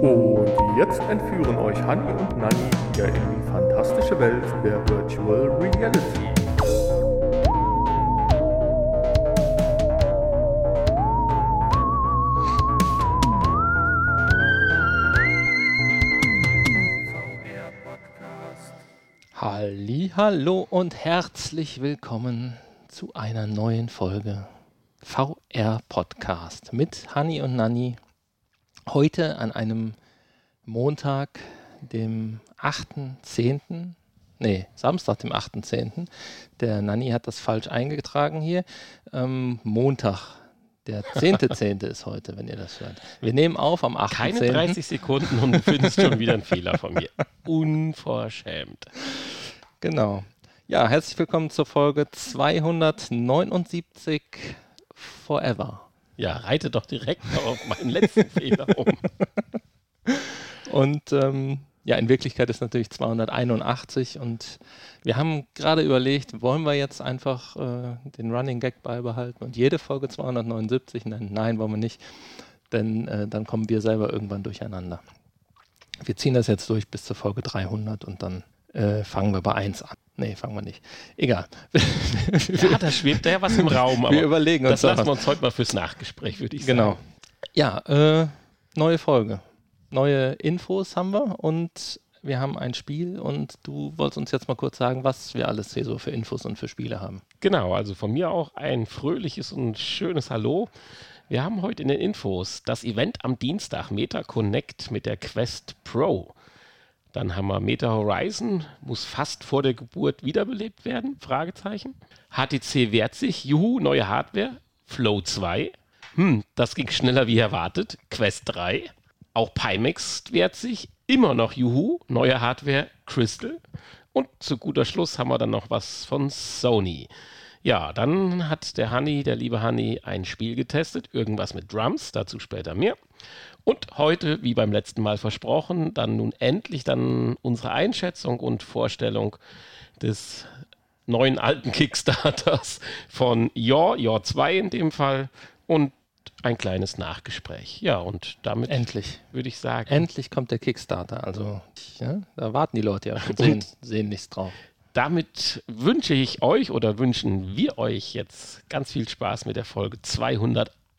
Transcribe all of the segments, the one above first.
Und jetzt entführen euch Hanni und Nanni wieder in die fantastische Welt der Virtual Reality. Hallo und herzlich willkommen zu einer neuen Folge VR Podcast mit Hanni und Nanni. Heute an einem Montag, dem 8.10., nee, Samstag, dem 8.10. Der Nanni hat das falsch eingetragen hier. Ähm, Montag, der 10.10. ist heute, wenn ihr das hört. Wir nehmen auf am 8.10. Keine 30 Sekunden und du findest schon wieder einen Fehler von mir. Unverschämt. Genau. Ja, herzlich willkommen zur Folge 279 Forever. Ja, reite doch direkt auf meinen letzten Fehler um. Und ähm, ja, in Wirklichkeit ist natürlich 281 und wir haben gerade überlegt, wollen wir jetzt einfach äh, den Running Gag beibehalten und jede Folge 279 nennen? Nein, wollen wir nicht, denn äh, dann kommen wir selber irgendwann durcheinander. Wir ziehen das jetzt durch bis zur Folge 300 und dann äh, fangen wir bei 1 an. Nee, fangen wir nicht. Egal. Ja, da schwebt ja was im Raum. wir überlegen uns das lassen wir uns heute mal fürs Nachgespräch, würde ich Genau. sagen. Ja, äh, neue Folge. Neue Infos haben wir und wir haben ein Spiel und du wolltest uns jetzt mal kurz sagen, was wir alles hier so für Infos und für Spiele haben. Genau, also von mir auch ein fröhliches und schönes Hallo. Wir haben heute in den Infos das Event am Dienstag Meta Connect mit der Quest Pro. Dann haben wir Meta Horizon, muss fast vor der Geburt wiederbelebt werden? Fragezeichen. HTC wehrt sich, juhu, neue Hardware. Flow 2. Hm, das ging schneller wie erwartet. Quest 3. Auch Pimax wehrt sich, immer noch juhu, neue Hardware. Crystal. Und zu guter Schluss haben wir dann noch was von Sony. Ja, dann hat der Honey, der liebe Honey, ein Spiel getestet, irgendwas mit Drums, dazu später mehr. Und heute, wie beim letzten Mal versprochen, dann nun endlich dann unsere Einschätzung und Vorstellung des neuen alten Kickstarters von Your, Your 2 in dem Fall und ein kleines Nachgespräch. Ja, und damit Endlich. würde ich sagen, Endlich kommt der Kickstarter. Also, ja, da warten die Leute ja und sehen, sehen nichts drauf. damit wünsche ich euch oder wünschen wir euch jetzt ganz viel Spaß mit der Folge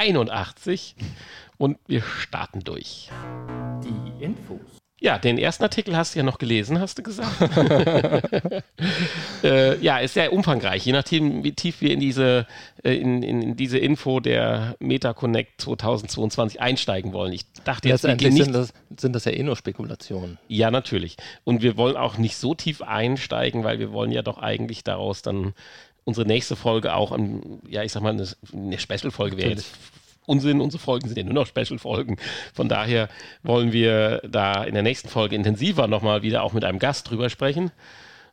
281 und wir starten durch. Die Infos. Ja, den ersten Artikel hast du ja noch gelesen, hast du gesagt. äh, ja, ist sehr umfangreich, je nachdem, wie tief wir in diese, äh, in, in, in diese Info der Meta Connect 2022 einsteigen wollen. Ich dachte jetzt, wir gehen Letztendlich nicht sind das, sind das ja eh nur Spekulationen. ja, natürlich. Und wir wollen auch nicht so tief einsteigen, weil wir wollen ja doch eigentlich daraus dann unsere nächste Folge auch, an, ja, ich sag mal, eine, eine Special-Folge wäre jetzt Unsinn. Unsere Folgen sind ja nur noch Special-Folgen. Von daher wollen wir da in der nächsten Folge intensiver nochmal wieder auch mit einem Gast drüber sprechen.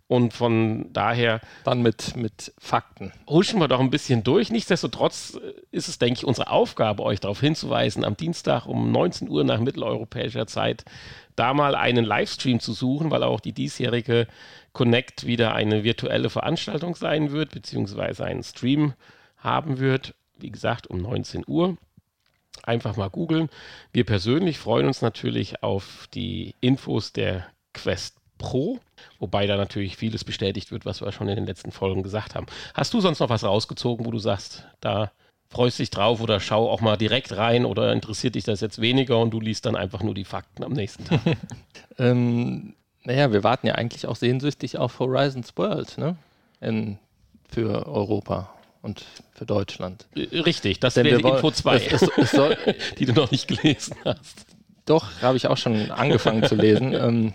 Und von daher Dann mit, mit Fakten. huschen wir doch ein bisschen durch. Nichtsdestotrotz ist es, denke ich, unsere Aufgabe, euch darauf hinzuweisen, am Dienstag um 19 Uhr nach mitteleuropäischer Zeit da mal einen Livestream zu suchen, weil auch die diesjährige Connect wieder eine virtuelle Veranstaltung sein wird, beziehungsweise einen Stream haben wird. Wie gesagt, um 19 Uhr. Einfach mal googeln. Wir persönlich freuen uns natürlich auf die Infos der Quest Pro, wobei da natürlich vieles bestätigt wird, was wir schon in den letzten Folgen gesagt haben. Hast du sonst noch was rausgezogen, wo du sagst, da freust dich drauf oder schau auch mal direkt rein oder interessiert dich das jetzt weniger und du liest dann einfach nur die Fakten am nächsten Tag? Ähm, naja, wir warten ja eigentlich auch sehnsüchtig auf Horizons World, ne? In, für Europa und für Deutschland. Äh, Richtig, das wäre Info 2, Es, es, es soll, die du noch nicht gelesen hast. doch, habe ich auch schon angefangen zu lesen. Ähm,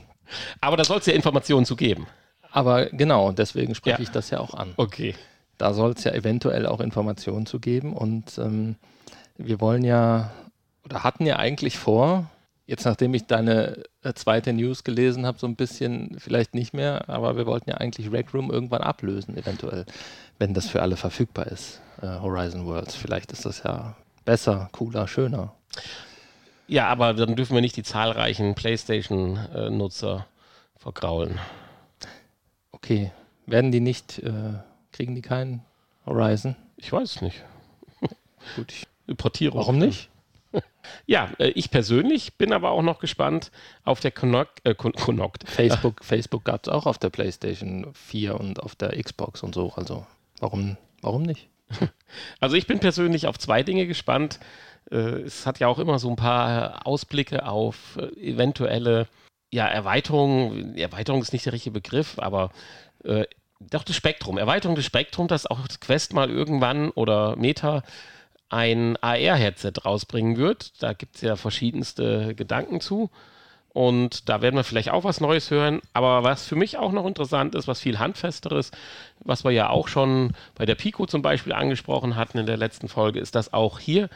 Aber da soll es ja Informationen zu geben. aber genau, deswegen spreche Ja. ich das ja auch an. Okay. Da soll es ja eventuell auch Informationen zu geben. Und ähm, wir wollen ja, oder hatten ja eigentlich vor, jetzt nachdem ich deine äh, zweite News gelesen habe, so ein bisschen, vielleicht nicht mehr, aber wir wollten ja eigentlich Rec Room irgendwann ablösen, eventuell, wenn das für alle verfügbar ist, äh, Horizon Worlds. Vielleicht ist das ja besser, cooler, schöner. Ja, aber dann dürfen wir nicht die zahlreichen PlayStation-Nutzer vergraulen. Okay, werden die nicht, äh, kriegen die keinen Horizon? Ich weiß es nicht. Gut, ich, Portierung. warum nicht? Ja, äh, ich persönlich bin aber auch noch gespannt auf der Connect. Äh, Connect. Facebook, Facebook gab es auch auf der PlayStation 4 und auf der Xbox und so. Also warum, warum nicht? Also ich bin persönlich auf zwei Dinge gespannt. Äh, es hat ja auch immer so ein paar Ausblicke auf äh, eventuelle ja, Erweiterungen. Erweiterung ist nicht der richtige Begriff, aber äh, doch das Spektrum. Erweiterung des Spektrums, dass auch Quest mal irgendwann oder Meta ein AR-Headset rausbringen wird. Da gibt es ja verschiedenste Gedanken zu. Und da werden wir vielleicht auch was Neues hören. Aber was für mich auch noch interessant ist, was viel handfesteres, was wir ja auch schon bei der Pico zum Beispiel angesprochen hatten in der letzten Folge, ist, dass auch hier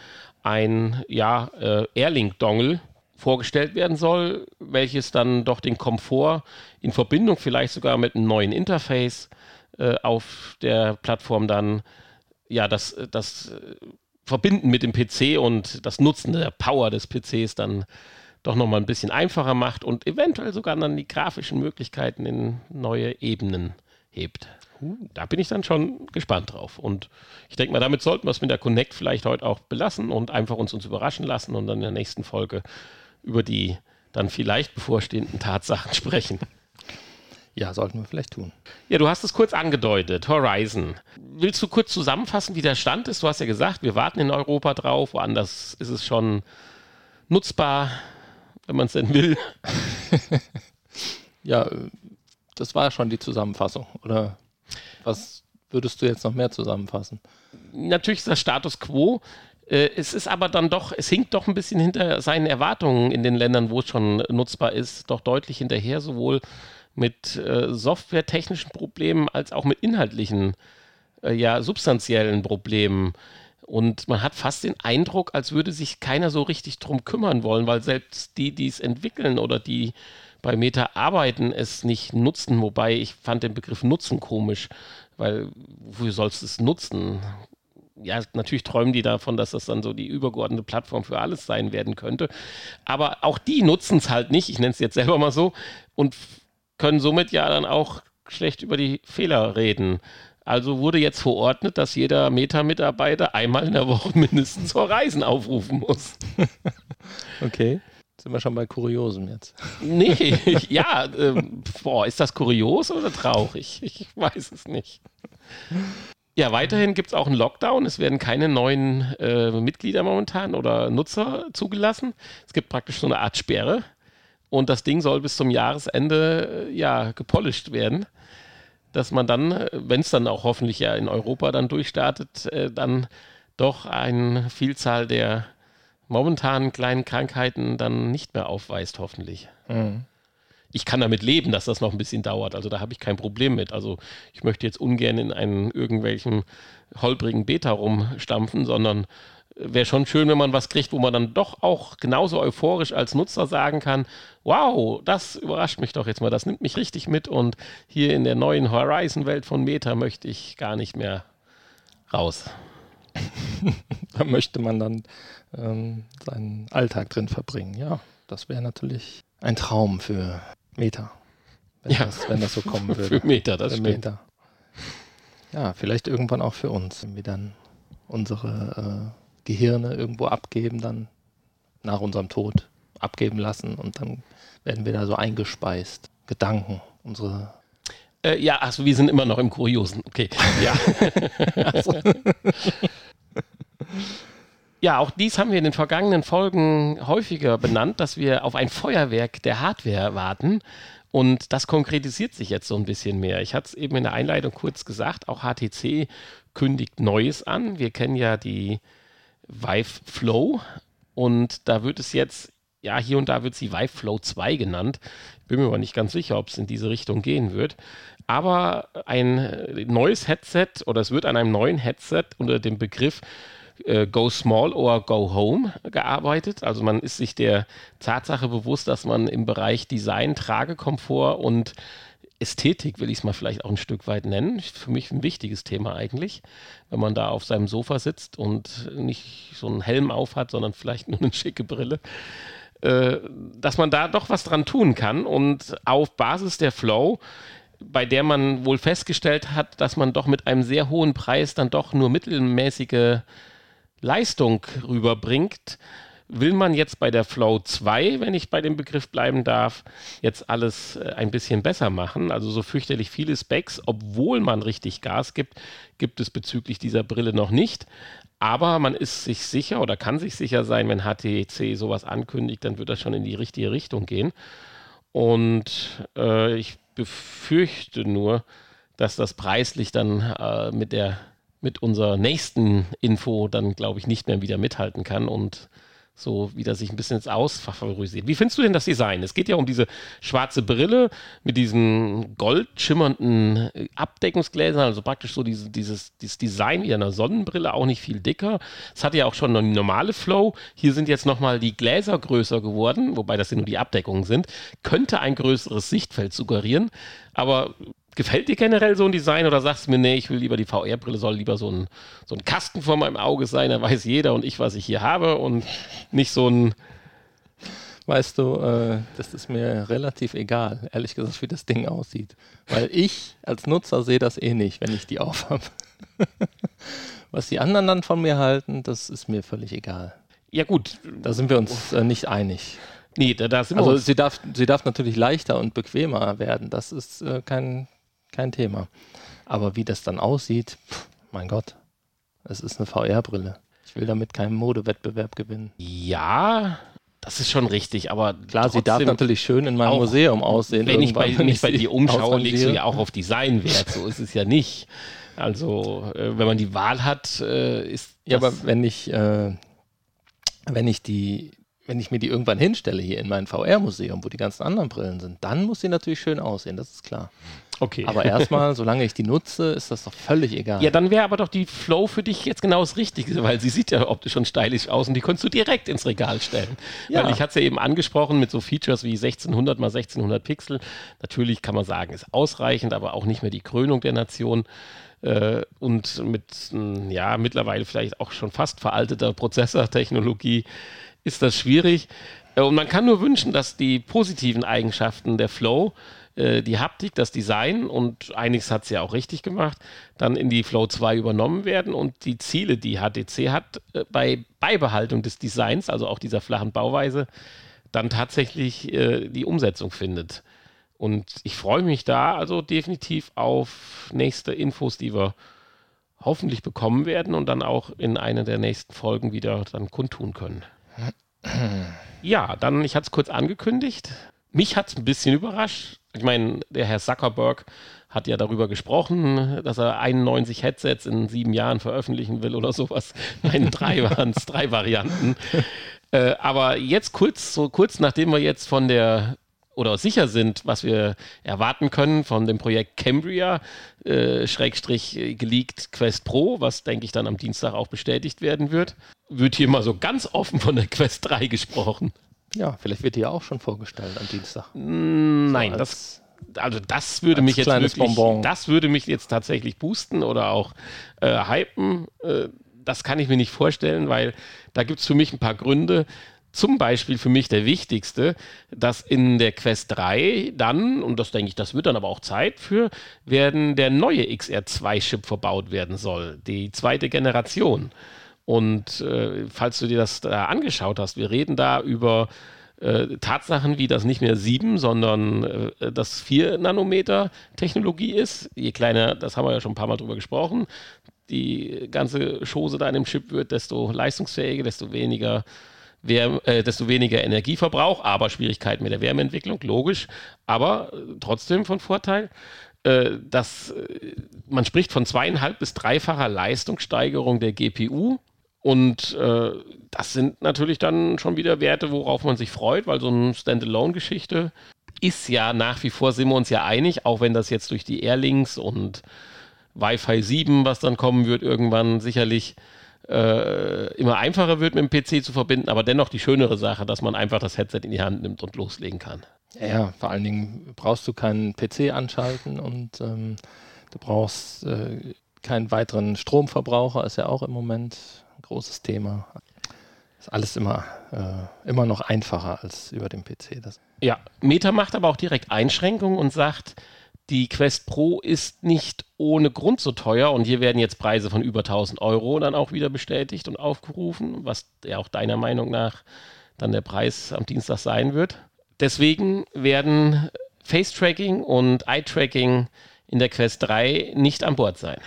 ein ja, äh, Airlink-Dongle vorgestellt werden soll, welches dann doch den Komfort in Verbindung vielleicht sogar mit einem neuen Interface äh, auf der Plattform dann ja das, das Verbinden mit dem PC und das Nutzen der Power des PCs dann doch nochmal ein bisschen einfacher macht und eventuell sogar dann die grafischen Möglichkeiten in neue Ebenen hebt. Da bin ich dann schon gespannt drauf. Und ich denke mal, damit sollten wir es mit der Connect vielleicht heute auch belassen und einfach uns, uns überraschen lassen und dann in der nächsten Folge über die dann vielleicht bevorstehenden Tatsachen sprechen. Ja, sollten wir vielleicht tun. Ja, du hast es kurz angedeutet, Horizon. Willst du kurz zusammenfassen, wie der Stand ist? Du hast ja gesagt, wir warten in Europa drauf, woanders ist es schon nutzbar, wenn man es denn will. ja, das war schon die Zusammenfassung. Oder was würdest du jetzt noch mehr zusammenfassen? Natürlich ist das Status quo. Äh, es ist aber dann doch, es hinkt doch ein bisschen hinter seinen Erwartungen in den Ländern, wo es schon nutzbar ist, doch deutlich hinterher, sowohl mit äh, softwaretechnischen Problemen als auch mit inhaltlichen, äh, ja, substanziellen Problemen. Und man hat fast den Eindruck, als würde sich keiner so richtig drum kümmern wollen, weil selbst die, die es entwickeln oder die bei Meta arbeiten, es nicht nutzen. Wobei ich fand den Begriff Nutzen komisch, weil wofür sollst du es nutzen? Ja, natürlich träumen die davon, dass das dann so die übergeordnete Plattform für alles sein werden könnte. Aber auch die nutzen es halt nicht, ich nenne es jetzt selber mal so, und können somit ja dann auch schlecht über die Fehler reden. Also wurde jetzt verordnet, dass jeder Meta-Mitarbeiter einmal in der Woche mindestens zur Reisen aufrufen muss. okay. Sind wir schon bei Kuriosen jetzt? Nee, ja, äh, boah, ist das kurios oder traurig? Ich weiß es nicht. Ja, weiterhin gibt es auch einen Lockdown. Es werden keine neuen äh, Mitglieder momentan oder Nutzer zugelassen. Es gibt praktisch so eine Art Sperre. Und das Ding soll bis zum Jahresende äh, ja gepolished werden, dass man dann, äh, wenn es dann auch hoffentlich ja in Europa dann durchstartet, äh, dann doch eine Vielzahl der momentanen kleinen Krankheiten dann nicht mehr aufweist, hoffentlich. Mhm. Ich kann damit leben, dass das noch ein bisschen dauert. Also da habe ich kein Problem mit. Also ich möchte jetzt ungern in einen irgendwelchen holprigen Beta rumstampfen, sondern wäre schon schön, wenn man was kriegt, wo man dann doch auch genauso euphorisch als Nutzer sagen kann, wow, das überrascht mich doch jetzt mal, das nimmt mich richtig mit und hier in der neuen Horizon-Welt von Meta möchte ich gar nicht mehr raus. da möchte man dann ähm, seinen Alltag drin verbringen. Ja, das wäre natürlich ein Traum für Meta, wenn, ja. das, wenn das so kommen würde. für Meta, das für stimmt. Ja, vielleicht irgendwann auch für uns, wenn wir dann unsere äh, Gehirne irgendwo abgeben, dann nach unserem Tod abgeben lassen und dann werden wir da so eingespeist. Gedanken, unsere. Äh, ja, achso, wir sind immer noch im Kuriosen. Okay. Ja. ja, auch dies haben wir in den vergangenen Folgen häufiger benannt, dass wir auf ein Feuerwerk der Hardware warten. Und das konkretisiert sich jetzt so ein bisschen mehr. Ich hatte es eben in der Einleitung kurz gesagt, auch HTC kündigt Neues an. Wir kennen ja die Vive Flow und da wird es jetzt, ja, hier und da wird sie Vive Flow 2 genannt. Bin mir aber nicht ganz sicher, ob es in diese Richtung gehen wird. Aber ein neues Headset oder es wird an einem neuen Headset unter dem Begriff äh, Go Small or Go Home gearbeitet. Also man ist sich der Tatsache bewusst, dass man im Bereich Design, Tragekomfort und Ästhetik, will ich es mal vielleicht auch ein Stück weit nennen. Für mich ein wichtiges Thema eigentlich, wenn man da auf seinem Sofa sitzt und nicht so einen Helm auf hat, sondern vielleicht nur eine schicke Brille, äh, dass man da doch was dran tun kann und auf Basis der Flow, bei der man wohl festgestellt hat, dass man doch mit einem sehr hohen Preis dann doch nur mittelmäßige Leistung rüberbringt, will man jetzt bei der Flow 2, wenn ich bei dem Begriff bleiben darf, jetzt alles äh, ein bisschen besser machen. Also so fürchterlich viele Specs, obwohl man richtig Gas gibt, gibt es bezüglich dieser Brille noch nicht. Aber man ist sich sicher oder kann sich sicher sein, wenn HTC sowas ankündigt, dann wird das schon in die richtige Richtung gehen. Und äh, ich befürchte nur, dass das preislich dann äh, mit der mit unserer nächsten Info dann, glaube ich, nicht mehr wieder mithalten kann und so wieder sich ein bisschen ins Ausfavorisiert. Wie findest du denn das Design? Es geht ja um diese schwarze Brille mit diesen goldschimmernden äh, Abdeckungsgläsern, also praktisch so diese, dieses, dieses Design wie einer Sonnenbrille, auch nicht viel dicker. Es hatte ja auch schon eine normale Flow. Hier sind jetzt nochmal die Gläser größer geworden, wobei das ja nur die Abdeckungen sind. Könnte ein größeres Sichtfeld suggerieren, aber Gefällt dir generell so ein Design oder sagst du mir, nee, ich will lieber die VR-Brille, soll lieber so ein, so ein Kasten vor meinem Auge sein, da weiß jeder und ich, was ich hier habe und nicht so ein. Weißt du, äh, das ist mir relativ egal, ehrlich gesagt, wie das Ding aussieht. Weil ich als Nutzer sehe das eh nicht, wenn ich die aufhabe. was die anderen dann von mir halten, das ist mir völlig egal. Ja, gut. Da sind wir uns äh, nicht einig. Nee, da, da sind wir also uns. sie darf, sie darf natürlich leichter und bequemer werden. Das ist äh, kein, kein Thema. Aber wie das dann aussieht, pff, mein Gott, es ist eine VR-Brille. Ich will damit keinen Modewettbewerb gewinnen. Ja, das ist schon richtig, aber klar, sie darf natürlich schön in meinem Museum aussehen. Wenn ich bei, wenn ich bei dir umschaue, legst du ja auch auf Design Wert. So ist es ja nicht. Also, äh, wenn man die Wahl hat, äh, ist. Ja, aber wenn ich, äh, wenn ich die, wenn ich mir die irgendwann hinstelle hier in mein VR-Museum, wo die ganzen anderen Brillen sind, dann muss sie natürlich schön aussehen, das ist klar. Okay. Aber erstmal, solange ich die nutze, ist das doch völlig egal. Ja, dann wäre aber doch die Flow für dich jetzt genau das Richtige, weil sie sieht ja optisch schon stylisch aus und die konntest du direkt ins Regal stellen. Ja. Weil ich hatte es ja eben angesprochen mit so Features wie 1600 mal 1600 Pixel. Natürlich kann man sagen, ist ausreichend, aber auch nicht mehr die Krönung der Nation. Äh, und mit, ja, mittlerweile vielleicht auch schon fast veralteter Prozessortechnologie ist das schwierig. Äh, und man kann nur wünschen, dass die positiven Eigenschaften der Flow, äh, die Haptik, das Design und einiges hat sie ja auch richtig gemacht, dann in die Flow 2 übernommen werden und die Ziele, die HTC hat, äh, bei Beibehaltung des Designs, also auch dieser flachen Bauweise, dann tatsächlich die Umsetzung findet. Und ich freue mich da also definitiv auf nächste Infos, die wir hoffentlich bekommen werden und dann auch in einer der nächsten Folgen wieder dann kundtun können. Ja, dann, ich hatte es kurz angekündigt. Mich hat es ein bisschen überrascht. Ich meine, der Herr Zuckerberg hat ja darüber gesprochen, dass er 91 Headsets in sieben Jahren veröffentlichen will oder sowas. Nein, drei waren es, drei Varianten. Äh, aber jetzt kurz, so kurz nachdem wir jetzt von der oder sicher sind, was wir erwarten können von dem Projekt Cambria, äh, Schrägstrich geleakt Quest Pro, was denke ich dann am Dienstag auch bestätigt werden wird, wird hier mal so ganz offen von der Quest 3 gesprochen. Ja, vielleicht wird die ja auch schon vorgestellt am Dienstag. Mm, nein, so das also das würde mich jetzt wirklich, Bonbon. das würde mich jetzt tatsächlich boosten oder auch äh, hypen. Äh, das kann ich mir nicht vorstellen, weil da gibt es für mich ein paar Gründe. Zum Beispiel für mich der wichtigste, dass in der Quest 3 dann, und das denke ich, das wird dann aber auch Zeit für, werden der neue XR2-Chip verbaut werden soll, die zweite Generation. Und äh, falls du dir das da angeschaut hast, wir reden da über äh, Tatsachen wie das nicht mehr 7, sondern äh, das 4 Nanometer Technologie ist. Je kleiner, das haben wir ja schon ein paar Mal drüber gesprochen, die ganze Chose da in dem Chip wird, desto leistungsfähiger, desto weniger Wärme, äh, desto weniger Energieverbrauch, aber Schwierigkeiten mit der Wärmeentwicklung, logisch, aber äh, trotzdem von Vorteil. Äh, dass äh, man spricht von zweieinhalb bis dreifacher Leistungssteigerung der GPU und äh, das sind natürlich dann schon wieder Werte, worauf man sich freut, weil so eine Standalone-Geschichte ist ja nach wie vor, sind wir uns ja einig, auch wenn das jetzt durch die Airlinks und Wi-Fi 7, was dann kommen wird, irgendwann sicherlich äh, immer einfacher wird, mit dem PC zu verbinden, aber dennoch die schönere Sache, dass man einfach das Headset in die Hand nimmt und loslegen kann. Ja, vor allen Dingen brauchst du keinen PC anschalten und ähm, du brauchst äh, keinen weiteren Stromverbraucher, ist ja auch im Moment großes Thema. Ist alles immer, äh, immer noch einfacher als über den PC. Das ja, Meta macht aber auch direkt Einschränkungen und sagt, die Quest Pro ist nicht ohne Grund so teuer und hier werden jetzt Preise von über 1000 Euro dann auch wieder bestätigt und aufgerufen, was ja auch deiner Meinung nach dann der Preis am Dienstag sein wird. Deswegen werden Face-Tracking und Eye-Tracking in der Quest 3 nicht an Bord sein.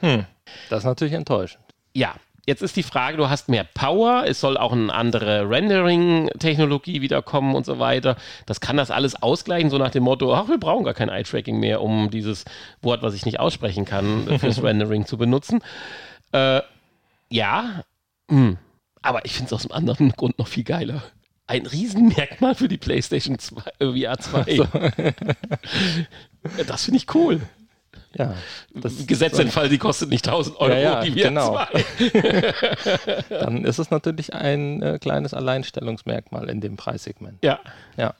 Hm. Das ist natürlich enttäuschend. Ja, Jetzt ist die Frage, du hast mehr Power, es soll auch eine andere Rendering-Technologie wiederkommen und so weiter. Das kann das alles ausgleichen, so nach dem Motto, ach, wir brauchen gar kein Eye-Tracking mehr, um dieses Wort, was ich nicht aussprechen kann, fürs Rendering zu benutzen. Äh, ja, mh. Hm. aber ich finde es aus einem anderen Grund noch viel geiler. Ein Riesenmerkmal für die PlayStation 2, äh, VR 2. So. das finde ich cool. Ja, das Gesetz den Fall, die kostet nicht 1000 Euro, ja, ja, die wir genau. Dann ist es natürlich ein äh, kleines Alleinstellungsmerkmal in dem Preissegment. Ja. Ja.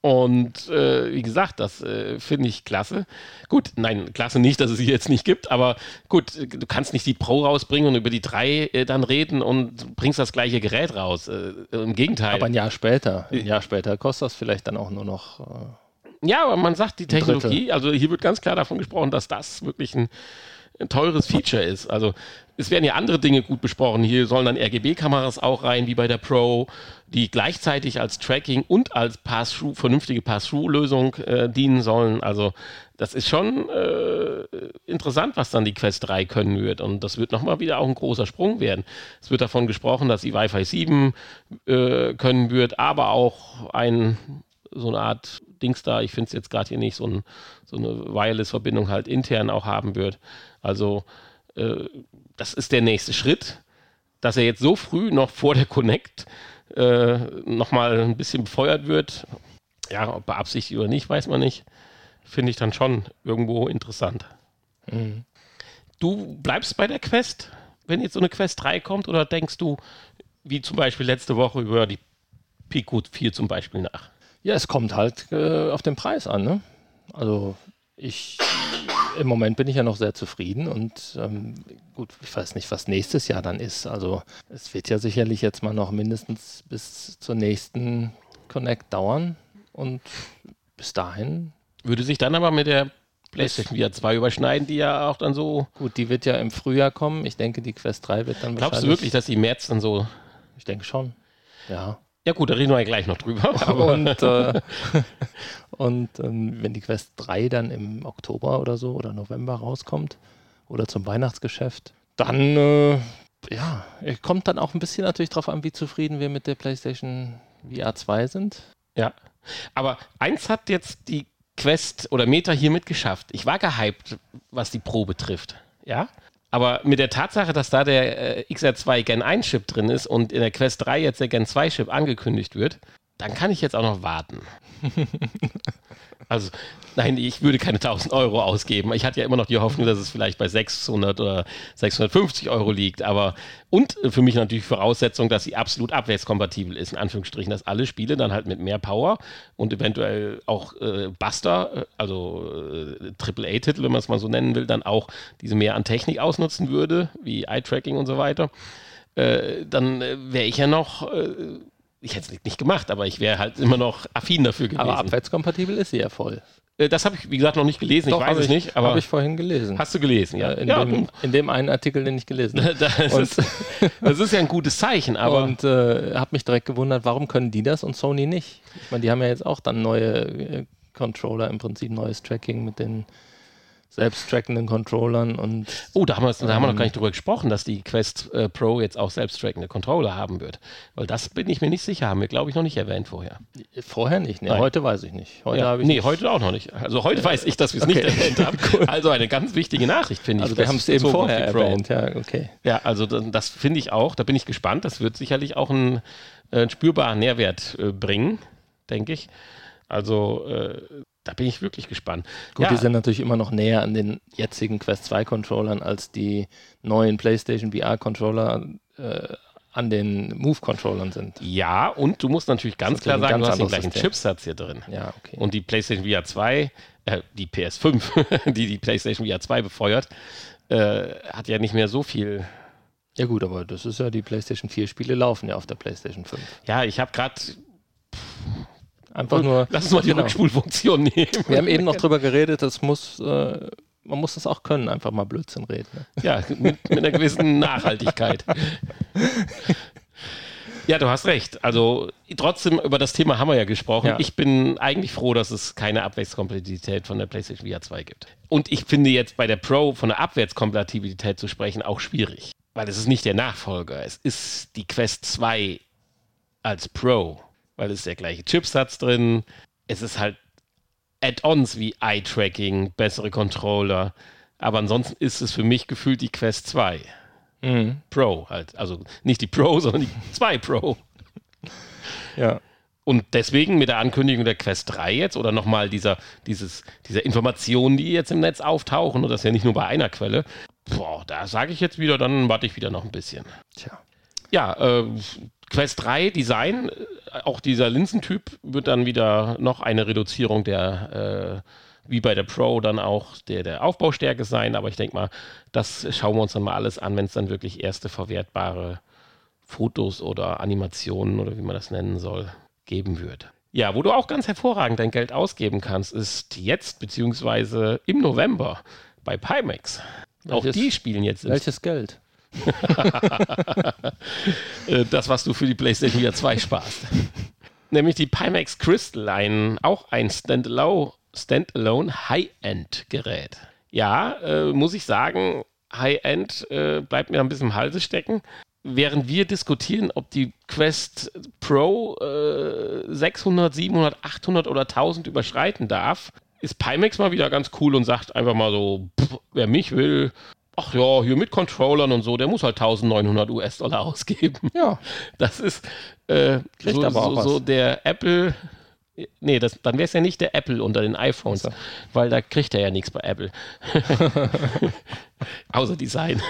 Und äh, wie gesagt, das äh, finde ich klasse. Gut, nein, klasse nicht, dass es sie jetzt nicht gibt, aber gut, du kannst nicht die Pro rausbringen und über die 3 äh, dann reden und bringst das gleiche Gerät raus. Äh, Im Gegenteil. Aber ein Jahr später, ein Jahr später kostet das vielleicht dann auch nur noch äh, ja, aber man sagt, die Technologie, also hier wird ganz klar davon gesprochen, dass das wirklich ein, ein teures Feature ist. Also es werden ja andere Dinge gut besprochen. Hier sollen dann RGB-Kameras auch rein, wie bei der Pro, die gleichzeitig als Tracking und als Pass vernünftige Pass-Through-Lösung äh, dienen sollen. Also das ist schon äh, interessant, was dann die Quest 3 können wird. Und das wird nochmal wieder auch ein großer Sprung werden. Es wird davon gesprochen, dass sie Wi-Fi 7 äh, können wird, aber auch ein so eine Art Dings da. Ich finde es jetzt gerade hier nicht so, ein, so eine Wireless-Verbindung halt intern auch haben wird. Also äh, das ist der nächste Schritt, dass er jetzt so früh noch vor der Connect äh, nochmal ein bisschen befeuert wird. Ja, ob beabsichtigt oder nicht, weiß man nicht. Finde ich dann schon irgendwo interessant. Mhm. Du bleibst bei der Quest, wenn jetzt so eine Quest 3 kommt, oder denkst du, wie zum Beispiel letzte Woche über die Pico 4 zum Beispiel nach? Ja, es kommt halt äh, auf den Preis an. Ne? Also ich im Moment bin ich ja noch sehr zufrieden und ähm, gut, ich weiß nicht, was nächstes Jahr dann ist. Also es wird ja sicherlich jetzt mal noch mindestens bis zur nächsten Connect dauern und bis dahin. Würde sich dann aber mit der PlayStation VR 2 überschneiden, die ja auch dann so. Gut, die wird ja im Frühjahr kommen. Ich denke, die Quest 3 wird dann Glaubst du wirklich, dass die im März dann so. Ich denke schon. Ja. Ja gut, da reden wir ja gleich noch drüber. und, äh, und ähm, wenn die Quest 3 dann im Oktober oder so oder November rauskommt oder zum Weihnachtsgeschäft, dann äh, ja, kommt dann auch ein bisschen natürlich darauf an, wie zufrieden wir mit der PlayStation VR 2 sind. Ja, aber eins hat jetzt die Quest oder Meta hier mitgeschafft. Ich war gehypt, was die Pro betrifft. Ja, aber mit der Tatsache, dass da der äh, XR2 Gen 1 Chip drin ist und in der Quest 3 jetzt der Gen 2 Chip angekündigt wird, dann kann ich jetzt auch noch warten. also, nein, ich würde keine 1000 Euro ausgeben. Ich hatte ja immer noch die Hoffnung, dass es vielleicht bei 600 oder 650 Euro liegt. Aber, und für mich natürlich Voraussetzung, dass sie absolut abwärtskompatibel ist, in Anführungsstrichen, dass alle Spiele dann halt mit mehr Power und eventuell auch äh, Buster, äh, also äh, AAA-Titel, wenn man es mal so nennen will, dann auch diese mehr an Technik ausnutzen würde, wie Eye-Tracking und so weiter. Äh, dann äh, wäre ich ja noch äh, ich hätte es nicht gemacht, aber ich wäre halt immer noch affin dafür gewesen. Aber abwärtskompatibel ist sie ja voll. Äh, das habe ich, wie gesagt, noch nicht gelesen. Doch, ich weiß es ich, nicht. Aber habe ich vorhin gelesen. Hast du gelesen, ja? In, ja, dem, in dem einen Artikel, den ich gelesen habe. das, ist, das ist ja ein gutes Zeichen. Aber und äh, habe mich direkt gewundert, warum können die das und Sony nicht? Ich meine, die haben ja jetzt auch dann neue äh, Controller, im Prinzip neues Tracking mit den selbsttrackenden Controllern und. Oh, da haben, wir, da haben wir noch gar nicht drüber gesprochen, dass die Quest äh, Pro jetzt auch selbsttrackende Controller haben wird. Weil das bin ich mir nicht sicher, haben wir, glaube ich, noch nicht erwähnt vorher. Vorher nicht, ne? Heute weiß ich nicht. Heute ja, ich nee, nicht. heute auch noch nicht. Also heute weiß ich, dass wir es okay. nicht erwähnt haben. cool. Also eine ganz wichtige Nachricht, finde ich. Also wir haben es eben vorher erwähnt, ja, okay. Ja, also das, das finde ich auch, da bin ich gespannt. Das wird sicherlich auch einen, äh, einen spürbaren Nährwert äh, bringen, denke ich. Also äh, da bin ich wirklich gespannt. Gut, ja. die sind natürlich immer noch näher an den jetzigen Quest 2 Controllern als die neuen PlayStation VR Controller äh, an den Move-Controllern sind. Ja, und du musst natürlich ganz klar sagen, ganz du hast den gleichen System. Chipsatz hier drin. Ja, okay. Und die PlayStation VR 2, äh, die PS5, die die PlayStation VR 2 befeuert, äh, hat ja nicht mehr so viel ja gut, aber das ist ja die PlayStation 4 Spiele laufen ja auf der PlayStation 5. Ja, ich habe gerade Einfach nur. Lass uns mal die genau. Rückspulfunktion nehmen. Wir haben eben noch drüber geredet, das muss, äh, man muss das auch können, einfach mal Blödsinn reden. Ne? Ja, mit, mit einer gewissen Nachhaltigkeit. Ja, du hast recht. Also trotzdem, über das Thema haben wir ja gesprochen. Ja. Ich bin eigentlich froh, dass es keine Abwärtskompatibilität von der PlayStation VR 2 gibt. Und ich finde jetzt bei der Pro von der Abwärtskompatibilität zu sprechen auch schwierig. Weil es ist nicht der Nachfolger. Es ist die Quest 2 als Pro. Weil es ist der gleiche Chipsatz drin. Es ist halt Add-ons wie Eye-Tracking, bessere Controller. Aber ansonsten ist es für mich gefühlt die Quest 2. Pro halt. Also nicht die Pro, sondern die 2 Pro. Ja. Und deswegen mit der Ankündigung der Quest 3 jetzt oder nochmal dieser, dieses, diese Informationen, die jetzt im Netz auftauchen, und das ja nicht nur bei einer Quelle, boah, da sage ich jetzt wieder, dann warte ich wieder noch ein bisschen. Tja. Ja, äh, Quest 3 Design, äh, auch dieser Linsentyp wird dann wieder noch eine Reduzierung der, äh, wie bei der Pro, dann auch der, der Aufbaustärke sein. Aber ich denke mal, das schauen wir uns dann mal alles an, wenn es dann wirklich erste verwertbare Fotos oder Animationen oder wie man das nennen soll, geben wird. Ja, wo du auch ganz hervorragend dein Geld ausgeben kannst, ist jetzt beziehungsweise im November bei Pimax. Auch Welches- die spielen jetzt Welches Geld? Äh, das, was du für die PlayStation VR 2 sparst. Nämlich die Pimax Crystal, ein, auch ein Standalone, Standalone High-End-Gerät. Ja, äh, muss ich sagen, High-End äh, bleibt mir ein bisschen im Halse stecken. Während wir diskutieren, ob die Quest Pro äh, 600, 700, 800 oder 1000 überschreiten darf, ist Pimax mal wieder ganz cool und sagt einfach mal so, pff, wer mich will, ach ja, hier mit Controllern und so, der muss halt 1900 US-Dollar ausgeben. Ja. Das ist äh, so, so, so der Apple. Nee, das, dann wäre es ja nicht der Apple unter den iPhones, So. weil da kriegt er ja nichts bei Apple. Außer Design.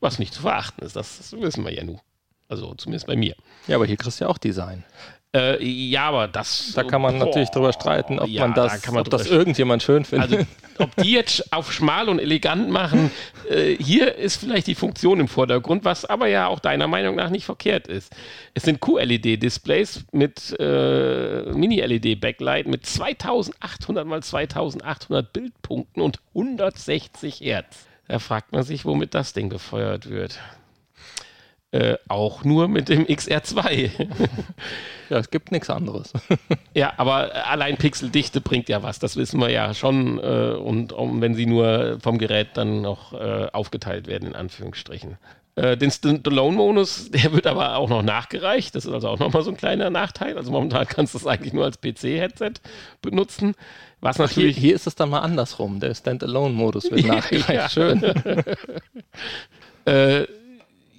Was nicht zu verachten ist, das, das wissen wir ja nun. Also zumindest bei mir. Ja, aber hier kriegst du ja auch Design. Äh, ja, aber das. Da kann man boah, natürlich drüber streiten, ob ja, man da das, kann man ob das irgendjemand schön findet. Also, ob die jetzt auf schmal und elegant machen, äh, hier ist vielleicht die Funktion im Vordergrund, was aber ja auch deiner Meinung nach nicht verkehrt ist. Es sind QLED-Displays mit äh, Mini-LED-Backlight mit 2800 mal 2800 Bildpunkten und 160 Hertz. Da fragt man sich, womit das Ding befeuert wird. Äh, auch nur mit dem XR2. ja, es gibt nichts anderes. Ja, aber allein Pixeldichte bringt ja was, das wissen wir ja schon. Äh, und um, wenn sie nur vom Gerät dann noch äh, aufgeteilt werden, in Anführungsstrichen. Äh, den Standalone-Modus, der wird aber auch noch nachgereicht. Das ist also auch nochmal so ein kleiner Nachteil. Also momentan kannst du es eigentlich nur als PC-Headset benutzen. Was Hier, natürlich. hier ist es dann mal andersrum. Der Standalone-Modus wird Ja, nachgereicht. ja. Schön. Äh,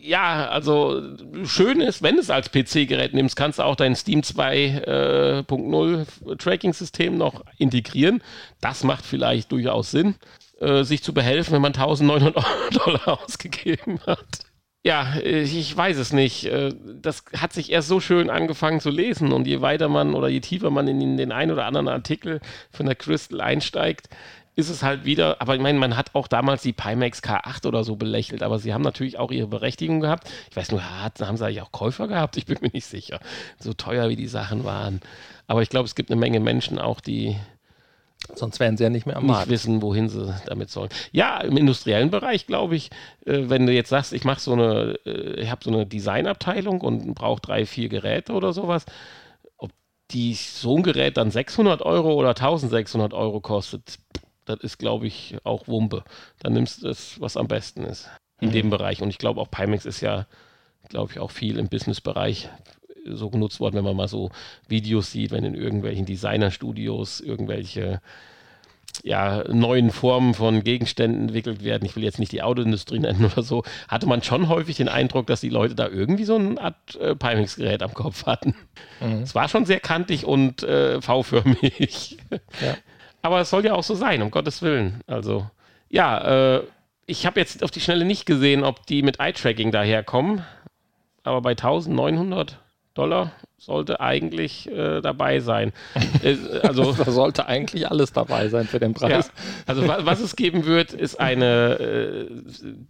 ja, also schön ist, wenn du es als PC-Gerät nimmst, kannst du auch dein Steam 2.0 Tracking-System noch integrieren. Das macht vielleicht durchaus Sinn, äh, sich zu behelfen, wenn man 1900 Dollar ausgegeben hat. Ja, äh, ich weiß es nicht. Äh, Das hat sich erst so schön angefangen zu lesen und je weiter man oder je tiefer man in den einen oder anderen Artikel von der Crystal einsteigt, ist es halt wieder, aber ich meine, man hat auch damals die Pimax K8 oder so belächelt, aber sie haben natürlich auch ihre Berechtigung gehabt. Ich weiß nur, haben sie eigentlich auch Käufer gehabt? Ich bin mir nicht sicher. So teuer wie die Sachen waren. Aber ich glaube, es gibt eine Menge Menschen auch, die Sonst wären sie ja nicht mehr am nicht Markt. wissen, wohin sie damit sollen. Ja, im industriellen Bereich glaube ich, äh, wenn du jetzt sagst, ich mache so eine, äh, ich habe so eine Designabteilung und brauche drei, vier Geräte oder sowas, ob die so ein Gerät dann 600 Euro oder 1600 Euro kostet, das ist glaube ich auch Wumpe. Dann nimmst du das, was am besten ist in Mhm. dem Bereich. Und ich glaube auch Pimax ist ja, glaube ich, auch viel im Businessbereich so genutzt worden, wenn man mal so Videos sieht, wenn in irgendwelchen Designerstudios irgendwelche ja, neuen Formen von Gegenständen entwickelt werden. Ich will jetzt nicht die Autoindustrie nennen oder so. Hatte man schon häufig den Eindruck, dass die Leute da irgendwie so eine Art äh, Pimax-Gerät am Kopf hatten. Mhm. Es war schon sehr kantig und äh, V-förmig. Ja. Aber es soll ja auch so sein, um Gottes Willen. Also, ja, äh, ich habe jetzt auf die Schnelle nicht gesehen, ob die mit Eye-Tracking daherkommen. Aber bei 1900 Dollar sollte eigentlich äh, dabei sein. Äh, also da sollte eigentlich alles dabei sein für den Preis. Ja, also was, was, es geben wird, ist eine äh,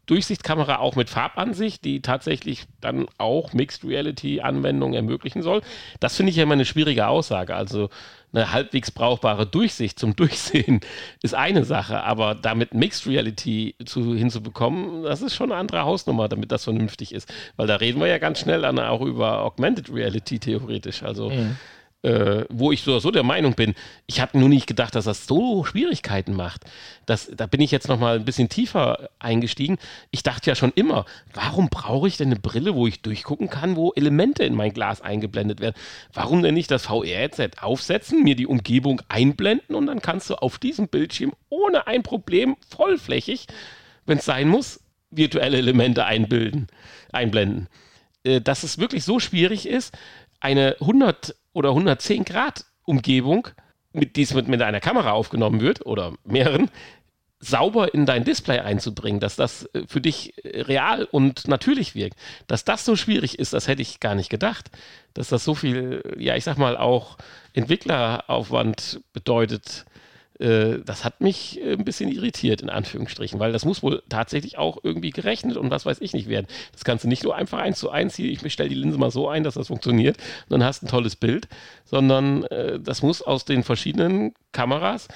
Durchsichtskamera auch mit Farbansicht, die tatsächlich dann auch Mixed Reality Anwendungen ermöglichen soll. Das finde ich ja immer eine schwierige Aussage. Also eine halbwegs brauchbare Durchsicht zum Durchsehen ist eine Sache, aber damit Mixed Reality zu, hinzubekommen, das ist schon eine andere Hausnummer, damit das vernünftig ist. Weil da reden wir ja ganz schnell dann auch über Augmented Reality theoretisch. Also mhm äh, wo ich so, so der Meinung bin, ich habe nur nicht gedacht, dass das so Schwierigkeiten macht. Das, da bin ich jetzt noch mal ein bisschen tiefer eingestiegen. Ich dachte ja schon immer, warum brauche ich denn eine Brille, wo ich durchgucken kann, wo Elemente in mein Glas eingeblendet werden? Warum denn nicht das VR-Headset aufsetzen, mir die Umgebung einblenden und dann kannst du auf diesem Bildschirm ohne ein Problem vollflächig, wenn es sein muss, virtuelle Elemente einbilden, einblenden. Äh, dass es wirklich so schwierig ist, eine 100 oder 110 Grad Umgebung, mit, die mit, mit einer Kamera aufgenommen wird oder mehreren, sauber in dein Display einzubringen, dass das äh, für dich äh, real und natürlich wirkt. Dass das so schwierig ist, das hätte ich gar nicht gedacht. Dass das so viel, ja, ich sag mal, auch Entwickleraufwand bedeutet, äh, das hat mich äh, ein bisschen irritiert, in Anführungsstrichen, weil das muss wohl tatsächlich auch irgendwie gerechnet und was weiß ich nicht werden. Das kannst du nicht nur einfach eins zu eins hier, ich stelle die Linse mal so ein, dass das funktioniert und dann hast du ein tolles Bild, sondern äh, das muss aus den verschiedenen Kameras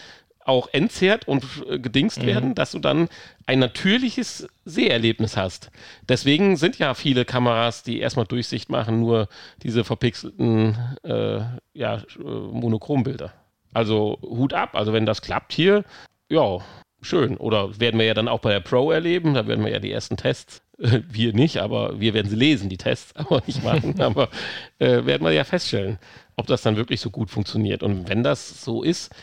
auch entzerrt und äh, gedingst mhm. werden, dass du dann ein natürliches Seherlebnis hast. Deswegen sind ja viele Kameras, die erstmal Durchsicht machen, nur diese verpixelten äh, ja, Monochrombilder. Also Hut ab. Also wenn das klappt hier, ja, schön. Oder werden wir ja dann auch bei der Pro erleben. Da werden wir ja die ersten Tests. wir nicht, aber wir werden sie lesen, die Tests, aber nicht machen. aber äh, werden wir ja feststellen, ob das dann wirklich so gut funktioniert. Und wenn das so ist,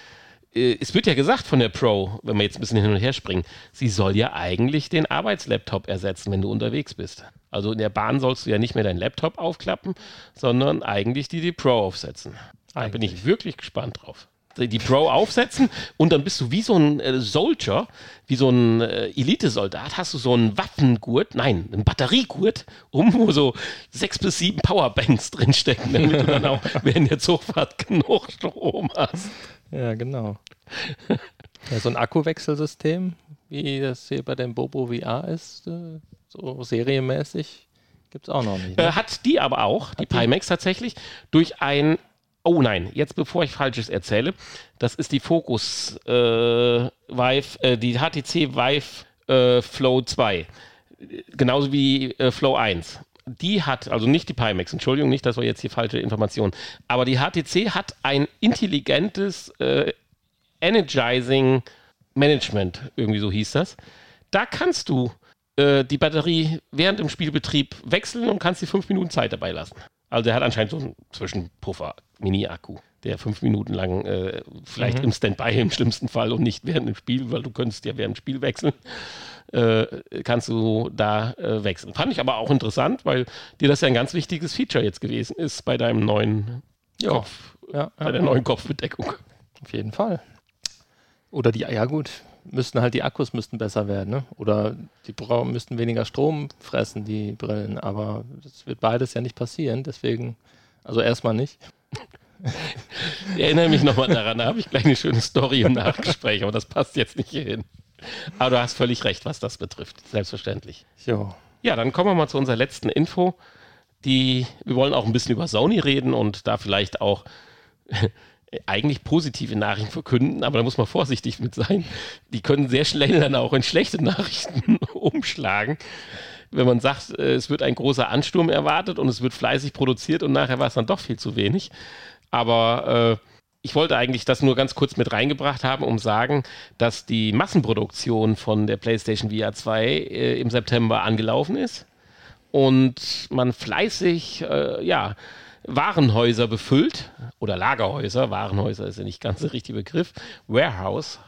äh, es wird ja gesagt von der Pro, wenn wir jetzt ein bisschen hin und her springen, sie soll ja eigentlich den Arbeitslaptop ersetzen, wenn du unterwegs bist. Also in der Bahn sollst du ja nicht mehr deinen Laptop aufklappen, sondern eigentlich die, die Pro aufsetzen. Da bin ich wirklich gespannt drauf die Pro aufsetzen und dann bist du wie so ein äh, Soldier, wie so ein äh, Elitesoldat, hast du so einen Waffengurt, nein, einen Batteriegurt, um wo so sechs bis sieben Powerbanks drinstecken, damit du dann auch während der Zugfahrt genug Strom hast. Ja, genau. Ja, so ein Akkuwechselsystem, wie das hier bei dem Bobo VR ist, äh, so serienmäßig, gibt es auch noch nicht. Ne? Äh, hat die aber auch, die Pimax tatsächlich, durch ein Oh nein, jetzt bevor ich Falsches erzähle, das ist die Focus äh, Vive, äh, die HTC Vive äh, Flow 2. Genauso wie äh, Flow 1. Die hat, also nicht die Pimax, Entschuldigung, nicht, dass wir jetzt hier falsche Informationen, aber die HTC hat ein intelligentes äh, Energizing Management, irgendwie so hieß das. Da kannst du äh, die Batterie während dem Spielbetrieb wechseln und kannst die fünf Minuten Zeit dabei lassen. Also der hat anscheinend so einen Zwischenpuffer, Mini-Akku, der fünf Minuten lang äh, vielleicht mhm. im Standby im schlimmsten Fall und nicht während dem Spiel, weil du könntest ja während dem Spiel wechseln, äh, kannst du da äh, wechseln. Fand ich aber auch interessant, weil dir das ja ein ganz wichtiges Feature jetzt gewesen ist bei deinem neuen ja. Kopf, ja, bei ja, der neuen Kopfbedeckung. Auf jeden Fall. Oder die, ja gut, müssten halt die Akkus müssten besser werden, ne? Oder die müssten weniger Strom fressen, die Brillen. Aber das wird beides ja nicht passieren, deswegen, also erstmal nicht. Ich erinnere mich nochmal daran, da habe ich gleich eine schöne Story im Nachgespräch, aber das passt jetzt nicht hier hin. Aber du hast völlig recht, was das betrifft, selbstverständlich. Jo. Ja, dann kommen wir mal zu unserer letzten Info. Die, wir wollen auch ein bisschen über Sony reden und da vielleicht auch eigentlich positive Nachrichten verkünden, aber da muss man vorsichtig mit sein. Die können sehr schnell dann auch in schlechte Nachrichten umschlagen. Wenn man sagt, äh, es wird ein großer Ansturm erwartet und es wird fleißig produziert und nachher war es dann doch viel zu wenig. Aber äh, ich wollte eigentlich das nur ganz kurz mit reingebracht haben, um sagen, dass die Massenproduktion von der PlayStation VR 2 äh, im September angelaufen ist und man fleißig, äh, ja, Warenhäuser befüllt oder Lagerhäuser. Warenhäuser ist ja nicht ganz der richtige Begriff. Warehouse.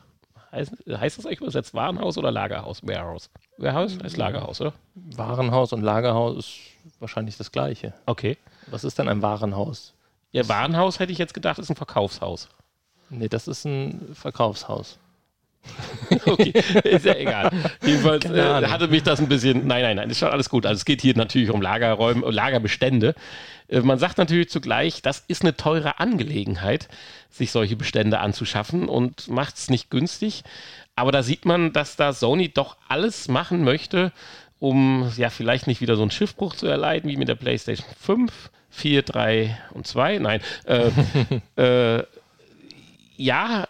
Heißt, heißt das eigentlich übersetzt Warenhaus oder Lagerhaus? Warehouse. Warehouse heißt Lagerhaus, oder? Warenhaus und Lagerhaus ist wahrscheinlich das gleiche. Okay. Was ist denn ein Warenhaus? Ja, Warenhaus hätte ich jetzt gedacht, ist ein Verkaufshaus. Nee, das ist ein Verkaufshaus. okay, ist ja egal. Jedenfalls äh, hatte mich das ein bisschen. Nein, nein, nein, ist schon alles gut. Also es geht hier natürlich um Lagerräume, Lagerbestände. Äh, man sagt natürlich zugleich, das ist eine teure Angelegenheit, sich solche Bestände anzuschaffen und macht es nicht günstig. Aber da sieht man, dass da Sony doch alles machen möchte, um ja vielleicht nicht wieder so einen Schiffbruch zu erleiden wie mit der PlayStation 5, 4, 3 und 2. Nein. Äh, äh, ja,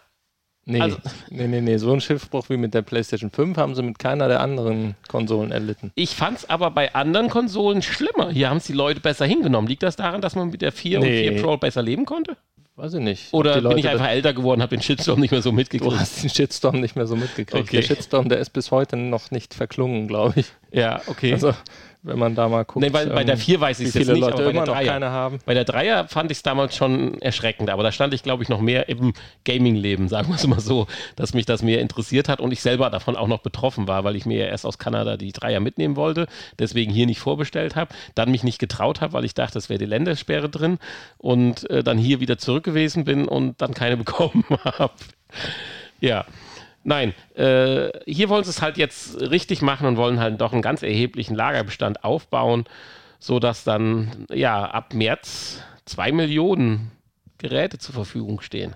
Nee, also, nee, nee, nee. So ein Schiffbruch wie mit der PlayStation 5 haben sie mit keiner der anderen Konsolen erlitten. Ich fand es aber bei anderen Konsolen schlimmer. Hier haben es die Leute besser hingenommen. Liegt das daran, dass man mit der 4 nee. und 4 Pro besser leben konnte? Weiß ich nicht. Oder bin ich einfach älter geworden, habe den Shitstorm nicht mehr so mitgekriegt? Du hast den Shitstorm nicht mehr so mitgekriegt. Okay. Der Shitstorm, der ist bis heute noch nicht verklungen, glaube ich. Ja, okay. Also wenn man da mal guckt. Nee, bei, bei der 4 ähm, weiß ich es jetzt nicht, Leute aber bei der Dreier, keine haben. Bei der Dreier fand ich es damals schon erschreckend, aber da stand ich, glaube ich, noch mehr im Gaming-Leben, sagen wir es mal so, dass mich das mehr interessiert hat und ich selber davon auch noch betroffen war, weil ich mir ja erst aus Kanada die Dreier mitnehmen wollte, deswegen hier nicht vorbestellt habe, dann mich nicht getraut habe, weil ich dachte, es wäre die Ländersperre drin und äh, dann hier wieder zurück gewesen bin und dann keine bekommen habe. Ja. Nein, äh, hier wollen sie es halt jetzt richtig machen und wollen halt doch einen ganz erheblichen Lagerbestand aufbauen, sodass dann ja ab März zwei Millionen Geräte zur Verfügung stehen.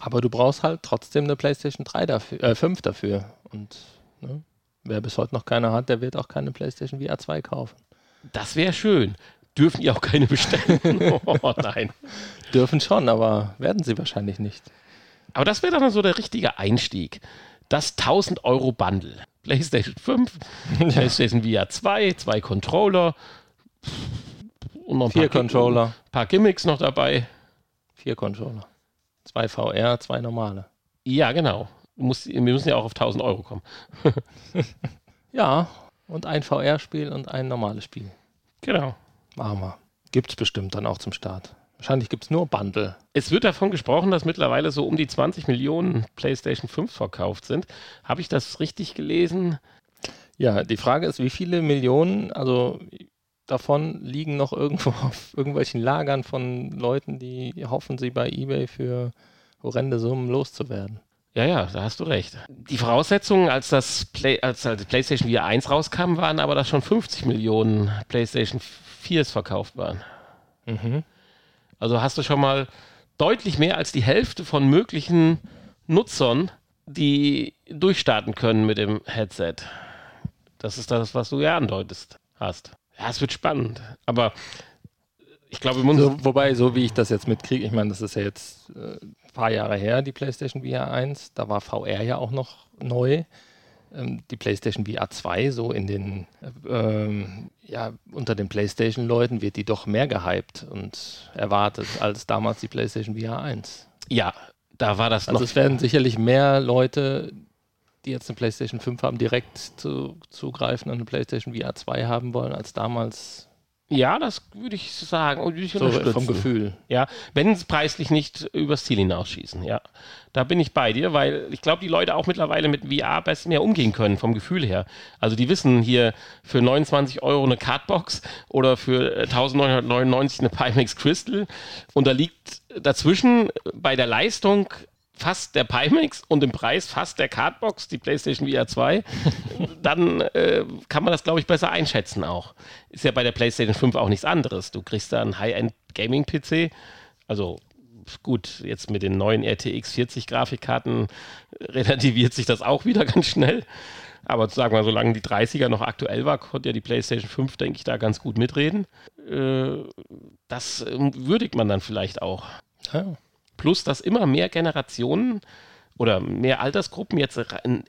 Aber du brauchst halt trotzdem eine PlayStation 3 dafür, äh, 5 dafür. Und ne, wer bis heute noch keine hat, der wird auch keine PlayStation VR 2 kaufen. Das wäre schön. Dürfen die auch keine bestellen? oh nein. Dürfen schon, aber werden sie wahrscheinlich nicht. Aber das wäre dann so der richtige Einstieg. Das 1000 Euro Bundle. PlayStation 5, ja. PlayStation VR 2, zwei Controller und noch ein Vier paar, Controller. Ein paar Gimmicks noch dabei. Vier Controller. Zwei VR, zwei normale. Ja, genau. Muss, wir müssen ja auch auf 1000 Euro kommen. ja, und ein VR-Spiel und ein normales Spiel. Genau. Machen wir. Gibt es bestimmt dann auch zum Start. Wahrscheinlich gibt es nur Bundle. Es wird davon gesprochen, dass mittlerweile so um die 20 Millionen PlayStation 5 verkauft sind. Habe ich das richtig gelesen? Ja, die Frage ist, wie viele Millionen, also davon liegen noch irgendwo auf irgendwelchen Lagern von Leuten, die hoffen, sie bei eBay für horrende Summen loszuwerden. Ja, ja, da hast du recht. Die Voraussetzungen, als das Play, als die PlayStation VR 1 rauskam, waren aber, dass schon 50 Millionen PlayStation 4s verkauft waren. Mhm. Also hast du schon mal deutlich mehr als die Hälfte von möglichen Nutzern, die durchstarten können mit dem Headset. Das ist das, was du ja andeutest hast. Ja, es wird spannend. Aber ich glaube, so, wobei, so wie ich das jetzt mitkriege, ich meine, das ist ja jetzt äh, ein paar Jahre her, die PlayStation VR 1, da war VR ja auch noch neu. Ähm, die PlayStation VR 2 so in den, ähm, ja, unter den PlayStation-Leuten wird die doch mehr gehypt und erwartet als damals die PlayStation VR 1. Ja, da war das also noch. es werden sicherlich mehr Leute, die jetzt eine PlayStation 5 haben, direkt zu, zugreifen und eine PlayStation VR 2 haben wollen, als damals ja, das würde ich sagen. Und ich so vom Gefühl. Ja, wenn es preislich nicht übers Ziel hinausschießen. Ja, da bin ich bei dir, weil ich glaube, die Leute auch mittlerweile mit VR besser mehr umgehen können, vom Gefühl her. Also die wissen hier für 29 Euro eine Cardbox oder für 1999 eine Pimax Crystal und da liegt dazwischen bei der Leistung fast der Pimax und im Preis fast der Cardbox, die PlayStation VR 2, dann äh, kann man das, glaube ich, besser einschätzen auch. Ist ja bei der PlayStation 5 auch nichts anderes. Du kriegst da einen High-End-Gaming-PC, also gut, jetzt mit den neuen RTX 40 Grafikkarten relativiert sich das auch wieder ganz schnell. Aber sagen wir, solange die 30er noch aktuell war, konnte ja die PlayStation 5, denke ich, da ganz gut mitreden. Äh, das würdigt man dann vielleicht auch. Ja. Plus, dass immer mehr Generationen oder mehr Altersgruppen jetzt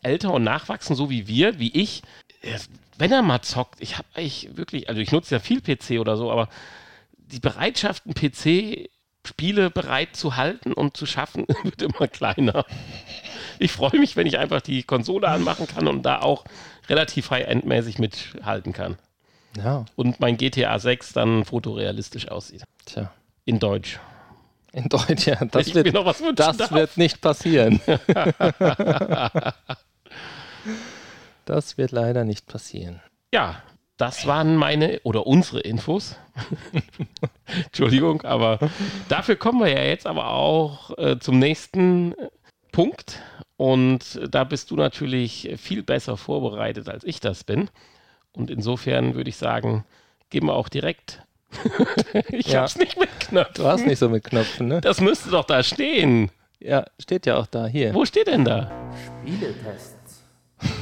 älter und nachwachsen, so wie wir, wie ich. Wenn er mal zockt, ich habe eigentlich wirklich, also ich nutze ja viel PC oder so, aber die Bereitschaft, einen PC Spiele bereit zu halten und zu schaffen, wird immer kleiner. Ich freue mich, wenn ich einfach die Konsole anmachen kann und da auch relativ high-end-mäßig mithalten kann. Ja. Und mein GTA 6 dann fotorealistisch aussieht. Tja. In Deutsch. In Deutsch, ja. Das, wird, das wird nicht passieren. das wird leider nicht passieren. Ja, das waren meine oder unsere Infos. Entschuldigung, aber dafür kommen wir ja jetzt aber auch äh, zum nächsten Punkt. Und da bist du natürlich viel besser vorbereitet, als ich das bin. Und insofern würde ich sagen, gehen wir auch direkt. ich Ja. hab's nicht mit Knöpfen. Du hast nicht so mit Knöpfen, ne? Das müsste doch da stehen. Ja, steht ja auch da. Hier. Wo steht denn da? Spieletests.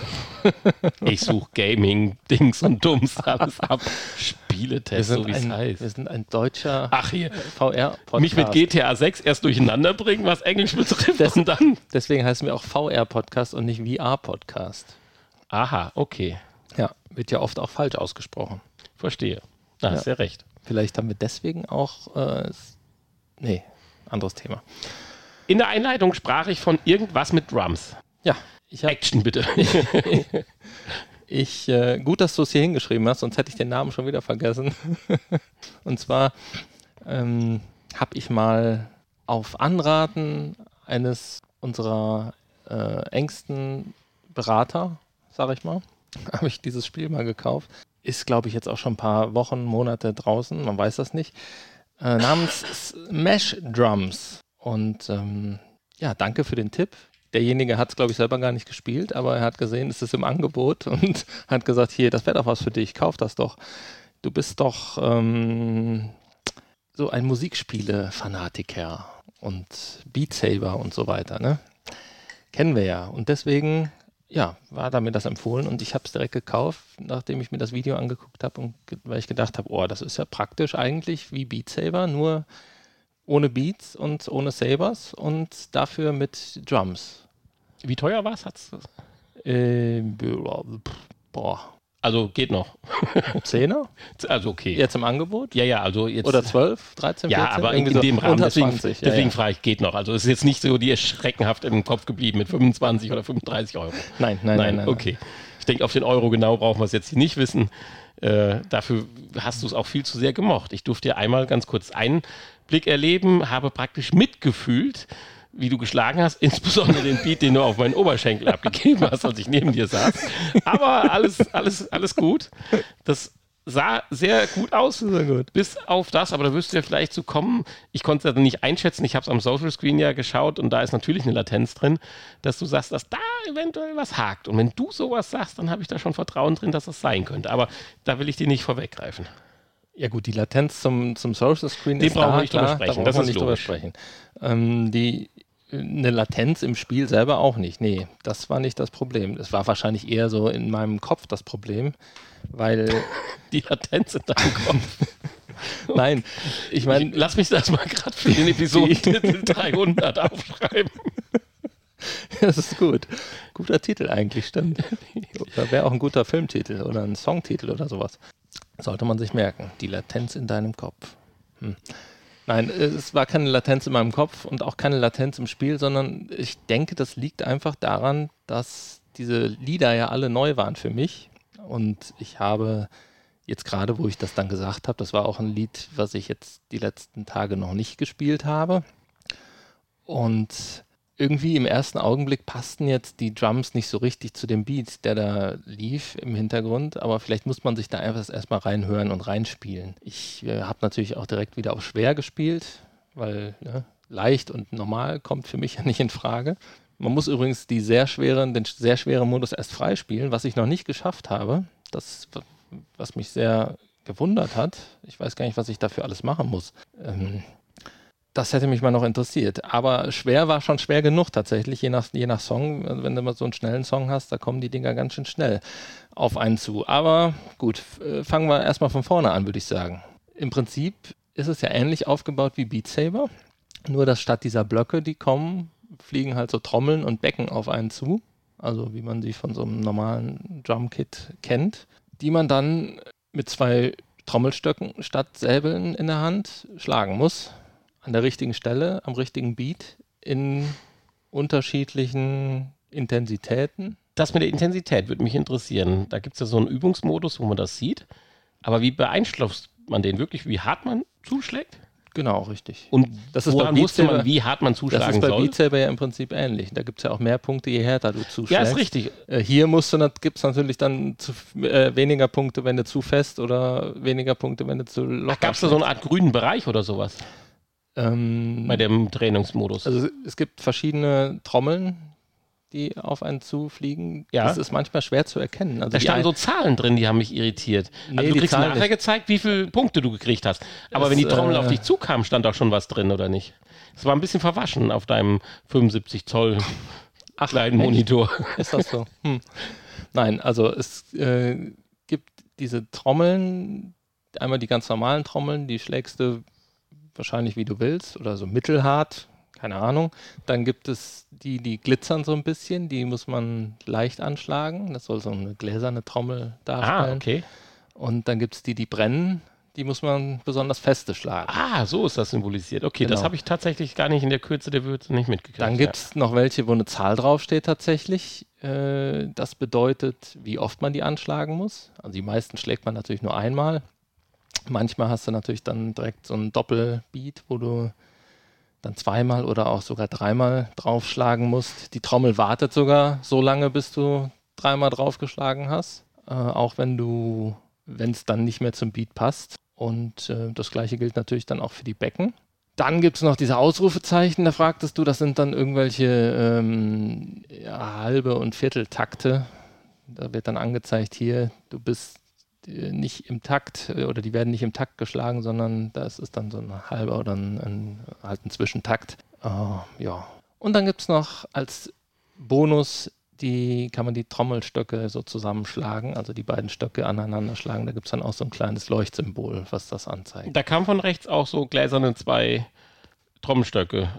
Ich suche Gaming, Dings und Dums alles ab. Wir Spieletest, sind, so wie es ein, heißt. wir sind ein deutscher Ach hier, VR-Podcast. mich mit GTA 6 erst durcheinander bringen, was Englisch betrifft. Das- und dann. Deswegen heißen wir auch VR-Podcast und nicht VR-Podcast. Aha, okay. Ja, wird ja oft auch falsch ausgesprochen. Verstehe. Da hast ja recht. Vielleicht haben wir deswegen auch. Äh, nee, anderes Thema. In der Einleitung sprach ich von irgendwas mit Drums. Ja, ich habe. Action bitte. Ich, äh, gut, dass du es hier hingeschrieben hast, sonst hätte ich den Namen schon wieder vergessen. und zwar ähm, habe ich mal auf Anraten eines unserer äh, engsten Berater, sage ich mal, habe ich dieses Spiel mal gekauft. Ist, glaube ich, jetzt auch schon ein paar Wochen, Monate draußen, man weiß das nicht. Äh, namens Smash Drums. Und ähm, ja, danke für den Tipp. Derjenige hat es, glaube ich, selber gar nicht gespielt, aber er hat gesehen, es ist im Angebot und hat gesagt, hier, das wäre doch was für dich, kauf das doch. Du bist doch ähm, so ein Musikspiele-Fanatiker und Beat Saber und so weiter, ne? Kennen wir ja. Und deswegen, ja, war da mir das empfohlen und ich habe es direkt gekauft, nachdem ich mir das Video angeguckt habe und weil ich gedacht habe, oh, das ist ja praktisch eigentlich wie Beat Saber, nur ohne Beats und ohne Sabers und dafür mit Drums. Wie teuer war es? Äh, boah, Also geht noch. Zehner? Also okay. Jetzt im Angebot? Ja, ja, also jetzt. Oder 12, 13, 14? ja, aber in, Irgendwie in so dem Rahmen. Deswegen, 20. deswegen ja, ja. frage ich, geht noch. Also es ist jetzt nicht so die schreckenhaft im Kopf geblieben mit 25 oder 35 Euro. Nein, nein, nein, nein. okay. Ich denke, auf den Euro genau brauchen wir es jetzt hier nicht wissen. Äh, dafür hast du es auch viel zu sehr gemocht. Ich durfte dir einmal ganz kurz Einblick erleben, habe praktisch mitgefühlt, wie du geschlagen hast, insbesondere den Beat, den du auf meinen Oberschenkel abgegeben hast, als ich neben dir saß. Aber alles, alles, alles gut. Das sah sehr gut aus. Sehr gut. Bis auf das, aber da wirst du ja vielleicht zu kommen. Ich konnte es ja nicht einschätzen. Ich habe es am Social Screen ja geschaut und da ist natürlich eine Latenz drin, dass du sagst, dass da eventuell was hakt. Und wenn du sowas sagst, dann habe ich da schon Vertrauen drin, dass das sein könnte. Aber da will ich dir nicht vorweggreifen. Ja gut, die Latenz zum, zum Social Screen Den ist brauchen wir da, nicht drüber klar, sprechen, Da das ist nicht drüber logisch. sprechen. Ähm, die, eine Latenz im Spiel selber auch nicht. Nee, das war nicht das Problem. Es war wahrscheinlich eher so in meinem Kopf das Problem, weil, Die Latenz in deinem Kopf. nein, ich meine, Lass mich das mal gerade für den Episodentitel 300 aufschreiben. das ist gut. Guter Titel eigentlich, stimmt. Oder wäre auch ein guter Filmtitel oder ein Songtitel oder sowas. Sollte man sich merken. Die Latenz in deinem Kopf. Hm. Nein, es war keine Latenz in meinem Kopf und auch keine Latenz im Spiel, sondern ich denke, das liegt einfach daran, dass diese Lieder ja alle neu waren für mich. Und ich habe jetzt gerade, wo ich das dann gesagt habe, das war auch ein Lied, was ich jetzt die letzten Tage noch nicht gespielt habe. Und irgendwie im ersten Augenblick passten jetzt die Drums nicht so richtig zu dem Beat, der da lief im Hintergrund, aber vielleicht muss man sich da einfach erstmal reinhören und reinspielen. Ich äh, habe natürlich auch direkt wieder auf schwer gespielt, weil ne, leicht und normal kommt für mich ja nicht in Frage. Man muss übrigens die sehr schweren, den sehr schweren Modus erst freispielen, was ich noch nicht geschafft habe. Das, was mich sehr gewundert hat. Ich weiß gar nicht, was ich dafür alles machen muss. Ähm, das hätte mich mal noch interessiert. Aber schwer war schon schwer genug tatsächlich, je nach, je nach Song. Also Wenn du mal so einen schnellen Song hast, da kommen die Dinger ganz schön schnell auf einen zu. Aber gut, äh, fangen wir erstmal von vorne an, würde ich sagen. Im Prinzip ist es ja ähnlich aufgebaut wie Beat Saber. Nur, dass statt dieser Blöcke, die kommen, fliegen halt so Trommeln und Becken auf einen zu. Also wie man sie von so einem normalen Drumkit kennt. Die man dann mit zwei Trommelstöcken statt Säbeln in der Hand schlagen muss an der richtigen Stelle, am richtigen Beat, in unterschiedlichen Intensitäten. Das mit der Intensität würde mich interessieren. Da gibt es ja so einen Übungsmodus, wo man das sieht. Aber wie beeinflusst man den wirklich, wie hart man zuschlägt? Genau, richtig. Und Das ist woran wusste man, wie hart man Das zuschlagen ist bei soll? Beat Saber ja im Prinzip ähnlich. Da gibt es ja auch mehr Punkte, je härter du zuschlägst. ja, ist richtig. Äh, Hier musst du, gibt es natürlich dann zu, äh, weniger Punkte, wenn du zu fest oder weniger Punkte, wenn du zu locker Gab es da so eine Art grünen Bereich oder sowas ähm, bei dem Trainingsmodus? Also es gibt verschiedene Trommeln, die auf einen zufliegen. Ja. Das ist manchmal schwer zu erkennen. Also Da standen so Zahlen drin, die haben mich irritiert. Nee, also du kriegst Zahlen nachher nicht. gezeigt, wie viele Punkte du gekriegt hast. Aber Das, wenn die Trommel äh, auf dich zukam, stand auch schon was drin, oder nicht? Es war ein bisschen verwaschen auf deinem 75 Zoll Ach, kleinen echt? Monitor. Ist das so? Hm. Nein, also es äh, gibt diese Trommeln, einmal die ganz normalen Trommeln, die schlägst du wahrscheinlich wie du willst oder so mittelhart, keine Ahnung. Dann gibt es die, die glitzern so ein bisschen, die muss man leicht anschlagen. Das soll so eine gläserne Trommel Ah, darstellen. okay. Und dann gibt es die, die brennen, die muss man besonders feste schlagen. Ah, so ist das symbolisiert. Okay, das Genau. habe ich tatsächlich gar nicht in der Kürze der Würze nicht mitgekriegt. Dann gibt es noch welche, wo eine Zahl draufsteht tatsächlich. Äh, das bedeutet, wie oft man die anschlagen muss. Also die meisten schlägt man natürlich nur einmal. Manchmal hast du natürlich dann direkt so einen Doppelbeat, wo du dann zweimal oder auch sogar dreimal draufschlagen musst. Die Trommel wartet sogar so lange, bis du dreimal draufgeschlagen hast. Äh, auch wenn du, wenn es dann nicht mehr zum Beat passt. Und äh, das gleiche gilt natürlich dann auch für die Becken. Dann gibt es noch diese Ausrufezeichen, da fragtest du, das sind dann irgendwelche ähm, ja, halbe und Vierteltakte. Da wird dann angezeigt, hier, du bist nicht im Takt äh, oder die werden nicht im Takt geschlagen, sondern das ist dann so ein halber oder ein, ein, halt ein Zwischentakt. Äh, ja. Und dann gibt es noch als Bonus, die kann man die Trommelstöcke so zusammenschlagen, also die beiden Stöcke aneinander schlagen. Da gibt es dann auch so ein kleines Leuchtsymbol, was das anzeigt. Da kam von rechts auch so gläserne zwei Trommelstöcke,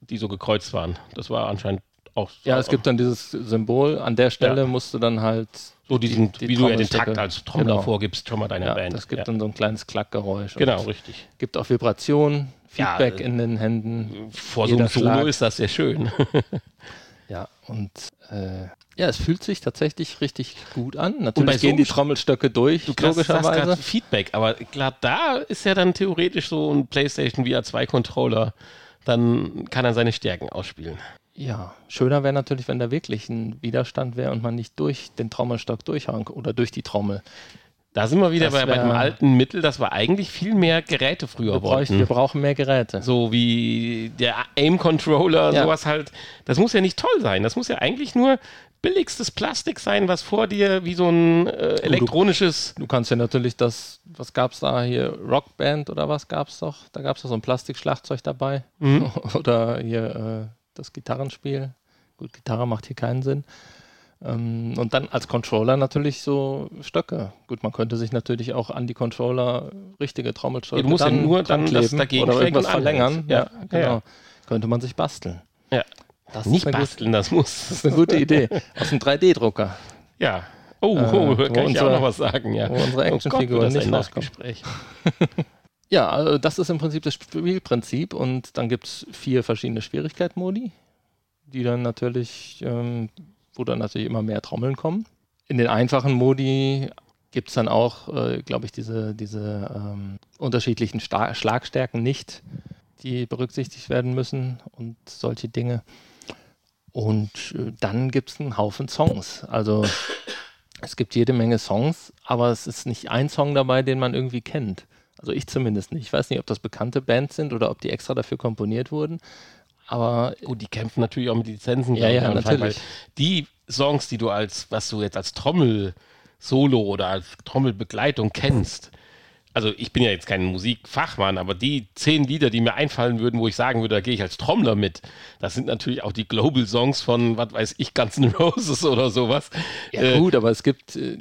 die so gekreuzt waren. Das war anscheinend auch Ja, es gibt dann dieses Symbol. An der Stelle Ja. musst du dann halt so diesen, die wie du ja den Takt als Trommler Genau. vorgibst, schon mal deiner ja, Band. das gibt ja. dann so ein kleines Klackgeräusch. Genau, richtig. gibt auch Vibration, Ja, Feedback äh, in den Händen. Vor so einem Solo ist das sehr schön. Ja, und äh, ja, es fühlt sich tatsächlich richtig gut an. Natürlich gehen so die Trommelstöcke durch, Du logischerweise. gerade Feedback, aber klar, da ist ja dann theoretisch so ein PlayStation VR 2 Controller, dann kann er seine Stärken ausspielen. Ja, schöner wäre natürlich, wenn da wirklich ein Widerstand wäre und man nicht durch den Trommelstock durchhauen oder durch die Trommel. Da sind wir wieder bei, bei dem alten Mittel, dass wir eigentlich viel mehr Geräte früher Wir, bräuchten, wir wollten. brauchen mehr Geräte. So wie der Aim-Controller, Ja. sowas halt. Das muss ja nicht toll sein. Das muss ja eigentlich nur billigstes Plastik sein, was vor dir wie so ein äh, elektronisches. Du kannst ja natürlich das, was gab es da hier, Rockband oder was gab es doch? Da gab es doch so ein Plastikschlagzeug dabei. Mhm. oder hier äh, das Gitarrenspiel. Gut, Gitarre macht hier keinen Sinn. Ähm, und dann als Controller natürlich so Stöcke. Gut, man könnte sich natürlich auch an die Controller richtige Trommelstöcke du musst ja nur dann das dagegen oder irgendwas verlängern. Ja, Ja, genau. ja. Könnte man sich basteln. Ja. Das Nicht basteln, das muss. das ist eine gute Idee. Aus einem 3D-Drucker. Ja. Oh, Äh, oh wo kann ich auch noch was sagen, ja. wo unsere Oh Gott, wird das nicht ein rauskommen. Ja, also das ist im Prinzip das Spielprinzip und dann gibt es vier verschiedene Schwierigkeitsmodi, die dann natürlich, ähm, wo dann natürlich immer mehr Trommeln kommen. In den einfachen Modi gibt es dann auch, äh, glaube ich, diese, diese ähm, unterschiedlichen Sta Schlagstärken nicht, die berücksichtigt werden müssen und solche Dinge. Und äh, dann gibt es einen Haufen Songs. Also es gibt jede Menge Songs, aber es ist nicht ein Song dabei, den man irgendwie kennt. Also ich zumindest nicht. Ich weiß nicht, ob das bekannte Bands sind oder ob die extra dafür komponiert wurden. Aber Gut, die kämpfen natürlich auch mit Lizenzen. Ja, ja, natürlich. Die Songs, die du als, was du jetzt als Trommel-Solo oder als Trommelbegleitung kennst, also ich bin ja jetzt kein Musikfachmann, aber die zehn Lieder, die mir einfallen würden, wo ich sagen würde, da gehe ich als Trommler mit, das sind natürlich auch die Global Songs von, was weiß ich, Guns N' Roses oder sowas. ja Äh, gut, aber es gibt, äh,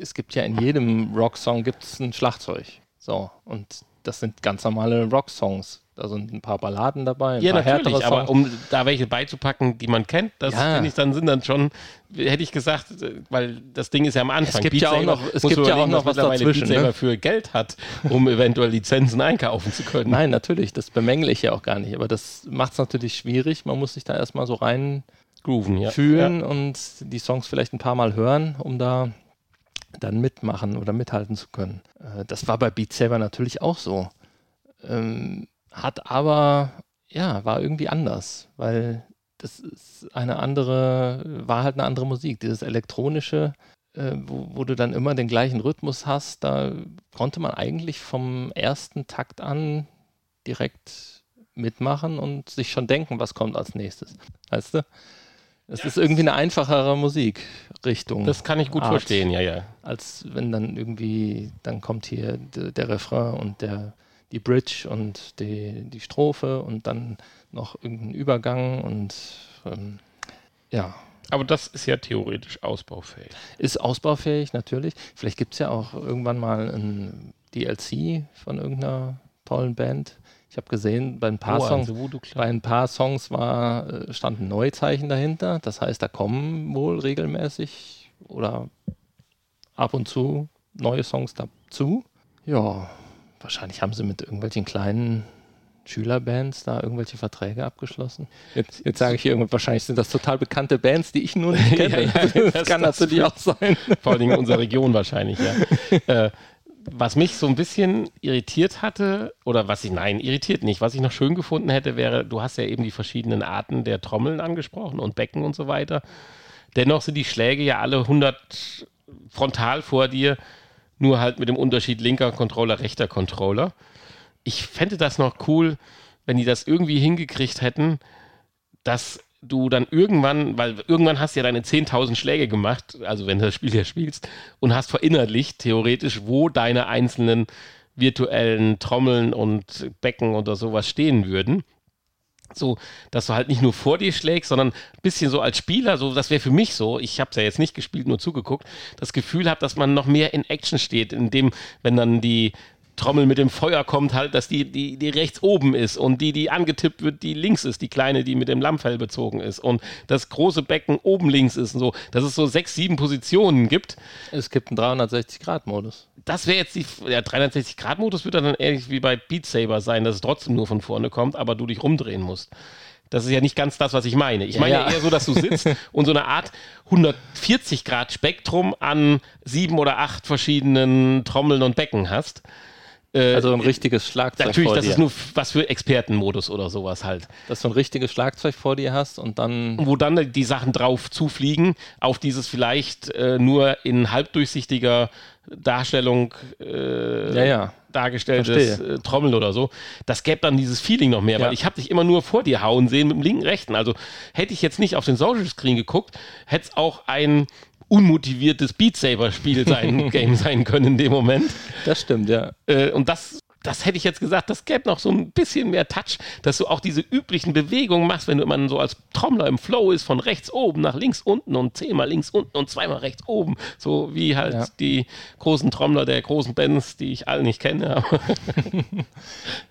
es gibt ja in jedem Rocksong gibt es ein Schlagzeug. So, und das sind ganz normale Rocksongs. Da sind ein paar Balladen dabei, Ja, natürlich, aber um da welche beizupacken, die man kennt, das Ja. finde ich dann sind dann schon, hätte ich gesagt, weil das Ding ist ja am Anfang. gibt ja auch noch- es gibt ja auch noch was dazwischen, Beat ne? für Geld hat, um eventuell Lizenzen einkaufen zu können. Nein, natürlich, das bemängle ich ja auch gar nicht. Aber das macht es natürlich schwierig. Man muss sich da erstmal so rein Grooven, ja. fühlen und die Songs vielleicht ein paar Mal hören, um da dann mitmachen oder mithalten zu können. Äh, das war bei Beat Saber natürlich auch so. Ähm, hat aber, ja, war irgendwie anders, weil das ist eine andere, war halt eine andere Musik. Dieses elektronische, äh, wo, wo du dann immer den gleichen Rhythmus hast, da konnte man eigentlich vom ersten Takt an direkt mitmachen und sich schon denken, was kommt als nächstes. Weißt du? Es ist irgendwie eine einfachere Musikrichtung. Das kann ich gut Art. verstehen, ja, ja. als wenn dann irgendwie, dann kommt hier der, der Refrain und der, die Bridge und die, die Strophe und dann noch irgendein Übergang und ähm, ja, Aber das ist ja theoretisch ausbaufähig. ist ausbaufähig natürlich. Vielleicht gibt es ja auch irgendwann mal ein DLC von irgendeiner tollen Band. Ich habe gesehen, bei ein paar Oh, Songs, also Voodoo Club. bei ein paar Songs war, äh, stand ein Neuzeichen dahinter. Das heißt, da kommen wohl regelmäßig oder ab und zu neue Songs dazu. Ja, wahrscheinlich haben sie mit irgendwelchen kleinen Schülerbands da irgendwelche Verträge abgeschlossen. Jetzt, jetzt sage ich hier irgendwas, wahrscheinlich sind das total bekannte Bands, die ich nur nicht kenne. Ja, ja, das, das- kann das- natürlich auch sein. Vor allen Dingen in unserer Region wahrscheinlich, ja. äh, was mich so ein bisschen irritiert hatte, oder was ich, nein, irritiert nicht, was ich noch schön gefunden hätte, wäre, du hast ja eben die verschiedenen Arten der Trommeln angesprochen und Becken und so weiter. Dennoch sind die Schläge ja alle 100 frontal vor dir, nur halt mit dem Unterschied linker Controller, rechter Controller. Ich fände das noch cool, wenn die das irgendwie hingekriegt hätten, dass du dann irgendwann, weil irgendwann hast du ja deine 10.000 Schläge gemacht, also wenn du das Spiel ja spielst, und hast verinnerlicht, theoretisch, wo deine einzelnen virtuellen Trommeln und Becken oder sowas stehen würden. So, dass du halt nicht nur vor dir schlägst, sondern ein bisschen so als Spieler, so, das wäre für mich so, ich habe es ja jetzt nicht gespielt, nur zugeguckt, das Gefühl habe, dass man noch mehr in Action steht, in dem, wenn dann die Trommel mit dem Feuer kommt, halt, dass die, die, die rechts oben ist und die, die angetippt wird, die links ist, die kleine, die mit dem Lammfell bezogen ist und das große Becken oben links ist und so, dass es so sechs, sieben Positionen gibt. Es gibt einen 360-Grad-Modus. Das wäre jetzt die, der 360-Grad-Modus wird dann ähnlich wie bei Beat Saber sein, dass es trotzdem nur von vorne kommt, aber du dich rumdrehen musst. Das ist ja nicht ganz das, was ich meine. Ich Ja, meine ja. eher so, dass du sitzt und so eine Art 140 Grad Spektrum an sieben oder acht verschiedenen Trommeln und Becken hast. Äh, Also ein richtiges Schlagzeug Natürlich, vor das dir. ist nur was für Expertenmodus oder sowas halt. dass du ein richtiges Schlagzeug vor dir hast und dann Wo dann die Sachen drauf zufliegen, auf dieses vielleicht äh, nur in halbdurchsichtiger Darstellung äh, Ja, ja. dargestelltes äh, Trommel oder so. Das gäbe dann dieses Feeling noch mehr, Ja. weil ich habe dich immer nur vor dir hauen sehen mit dem linken, rechten. Also hätte ich jetzt nicht auf den Social Screen geguckt, hätte es auch ein unmotiviertes Beat Saber Spiel sein, Game sein können in dem Moment. das stimmt, ja. Äh, und das, das hätte ich jetzt gesagt, das gäbe noch so ein bisschen mehr Touch, dass du auch diese üblichen Bewegungen machst, wenn du immer so als Trommler im Flow ist, von rechts oben nach links unten und zehnmal links unten und zweimal rechts oben. So wie halt Ja. die großen Trommler der großen Bands, die ich alle nicht kenne.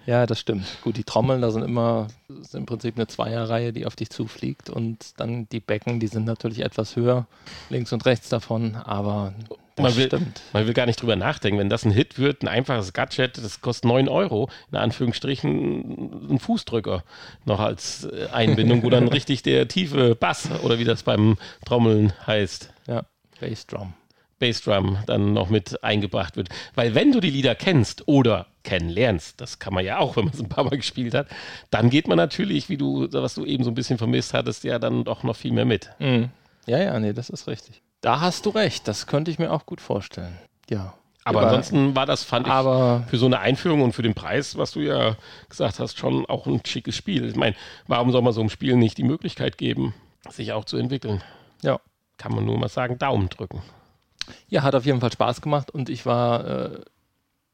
Ja, das stimmt. Gut, die Trommeln, da sind immer ist im Prinzip eine Zweierreihe, die auf dich zufliegt und dann die Becken, die sind natürlich etwas höher, links und rechts davon, aber man will, man will gar nicht drüber nachdenken. Wenn das ein Hit wird, ein einfaches Gadget, das kostet 9 Euro, in Anführungsstrichen ein Fußdrücker noch als äh, Einbindung, wo dann richtig der tiefe Bass oder wie das beim Trommeln heißt. Ja, Bassdrum. Bassdrum dann noch mit eingebracht wird. Weil wenn du die Lieder kennst oder kennenlernst, das kann man ja auch, wenn man es ein paar Mal gespielt hat, dann geht man natürlich, wie du, was du eben so ein bisschen vermisst hattest, ja dann doch noch viel mehr mit. Mhm. Ja, ja, nee, das ist richtig. Da hast du recht, das könnte ich mir auch gut vorstellen. Ja. Aber ansonsten war das, fand ich, aber für so eine Einführung und für den Preis, was du ja gesagt hast, schon auch ein schickes Spiel. Ich meine, warum soll man so einem Spiel nicht die Möglichkeit geben, sich auch zu entwickeln? ja. Kann man nur mal sagen, Daumen drücken. Ja, hat auf jeden Fall Spaß gemacht und ich war äh,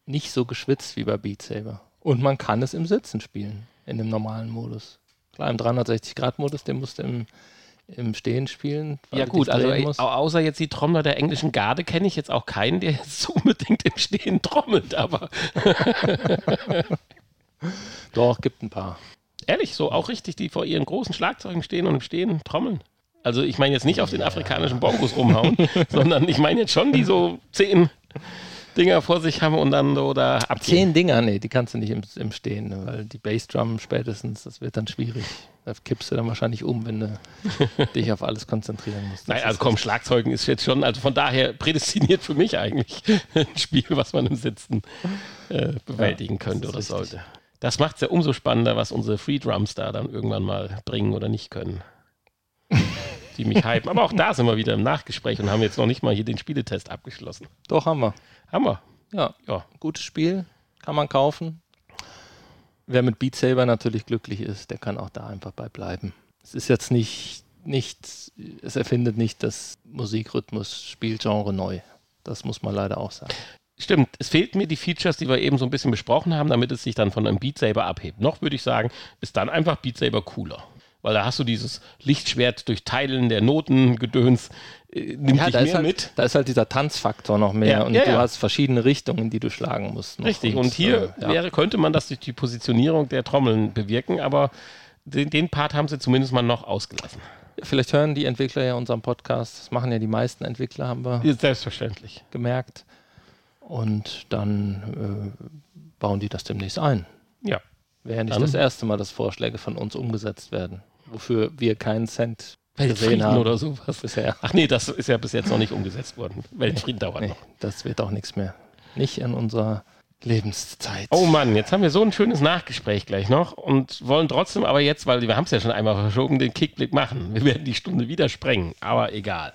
nicht so geschwitzt wie bei Beat Saber. Und man kann es im Sitzen spielen, in dem normalen Modus. Klar, im 360-Grad-Modus, den musst du im, im Stehen spielen. Ja gut, also musst. außer jetzt die Trommler der englischen Garde kenne ich jetzt auch keinen, der jetzt so unbedingt im Stehen trommelt, aber Doch, gibt ein paar. ehrlich, so auch richtig, die vor ihren großen Schlagzeugen stehen und im Stehen trommeln. Also ich meine jetzt nicht auf den afrikanischen Bongos rumhauen, sondern ich meine jetzt schon, die so zehn Dinger vor sich haben und dann so da abgehen. Zehn Dinger, nee, die kannst du nicht im, im Stehen, ne, weil die Bassdrum spätestens, das wird dann schwierig. Da kippst du dann wahrscheinlich um, wenn du dich auf alles konzentrieren musst. Nein, ist also komm, Schlagzeugen ist jetzt schon, also von daher prädestiniert für mich eigentlich ein Spiel, was man im Sitzen äh, bewältigen Ja, könnte oder richtig. sollte. Das macht es ja umso spannender, was unsere Free Drums da dann irgendwann mal bringen oder nicht können. Die mich hypen. Aber auch da sind wir wieder im Nachgespräch und haben jetzt noch nicht mal hier den Spieletest abgeschlossen. Doch, haben wir. Haben wir. Ja, Ja. gutes Spiel, kann man kaufen. Wer mit Beat Saber natürlich glücklich ist, der kann auch da einfach bei bleiben. Es ist jetzt nicht nicht, es erfindet nicht das Musikrhythmus-Spielgenre neu. Das muss man leider auch sagen. Stimmt, es fehlten mir die Features, die wir eben so ein bisschen besprochen haben, damit es sich dann von einem Beat Saber abhebt. Noch würde ich sagen, ist dann einfach Beat Saber cooler. Weil da hast du dieses Lichtschwert durch Teilen der Notengedöns, äh, nimmt Ja, dich da mehr halt, mit. da ist halt dieser Tanzfaktor noch mehr Ja, und ja, du hast verschiedene Richtungen, die du schlagen musst. Richtig, und hier äh, wäre, könnte man das durch die Positionierung der Trommeln bewirken, aber den, den Part haben sie zumindest mal noch ausgelassen. Vielleicht hören die Entwickler ja unseren Podcast. Das machen ja die meisten Entwickler, haben wir selbstverständlich. gemerkt. Und dann äh, bauen die das demnächst ein. Ja. Wäre ja nicht Dann- das erste Mal, dass Vorschläge von uns umgesetzt werden, wofür wir keinen Cent gesehen Weltfrieden haben oder sowas. bisher. Ach nee, das ist ja bis jetzt noch nicht umgesetzt worden. Weltfrieden dauert Nee, noch. das wird auch nichts mehr. Nicht in unserer Lebenszeit. Oh Mann, jetzt haben wir so ein schönes Nachgespräch gleich noch und wollen trotzdem aber jetzt, weil wir haben es ja schon einmal verschoben, den Kickblick machen. Wir werden die Stunde wieder sprengen, aber egal.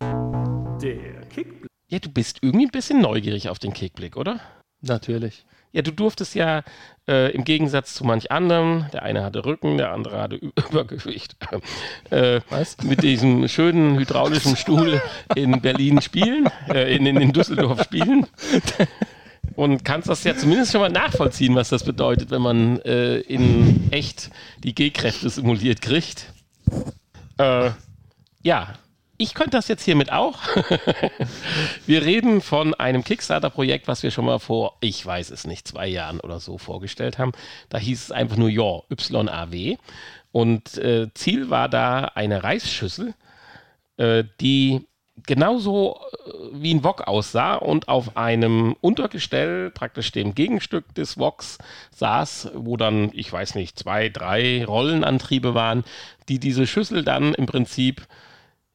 Der Kickblick. Ja, du bist irgendwie ein bisschen neugierig auf den Kickblick, oder? Natürlich. Ja, du durftest ja äh, im Gegensatz zu manch anderem, der eine hatte Rücken, der andere hatte Übergewicht, äh, Was? mit diesem schönen hydraulischen Stuhl in Berlin spielen, äh, in, in, in Düsseldorf spielen. Und kannst das ja zumindest schon mal nachvollziehen, was das bedeutet, wenn man äh, in echt die G-Kräfte simuliert kriegt. Äh, ja, ich könnte das jetzt hiermit auch. wir reden von einem Kickstarter-Projekt, was wir schon mal vor, ich weiß es nicht, zwei Jahren oder so vorgestellt haben. Da hieß es einfach nur ja, YAW. Und äh, Ziel war da eine Reisschüssel, äh, die genauso äh, wie ein Wok aussah und auf einem Untergestell, praktisch dem Gegenstück des Woks, saß, wo dann, ich weiß nicht, zwei, drei Rollenantriebe waren, die diese Schüssel dann im Prinzip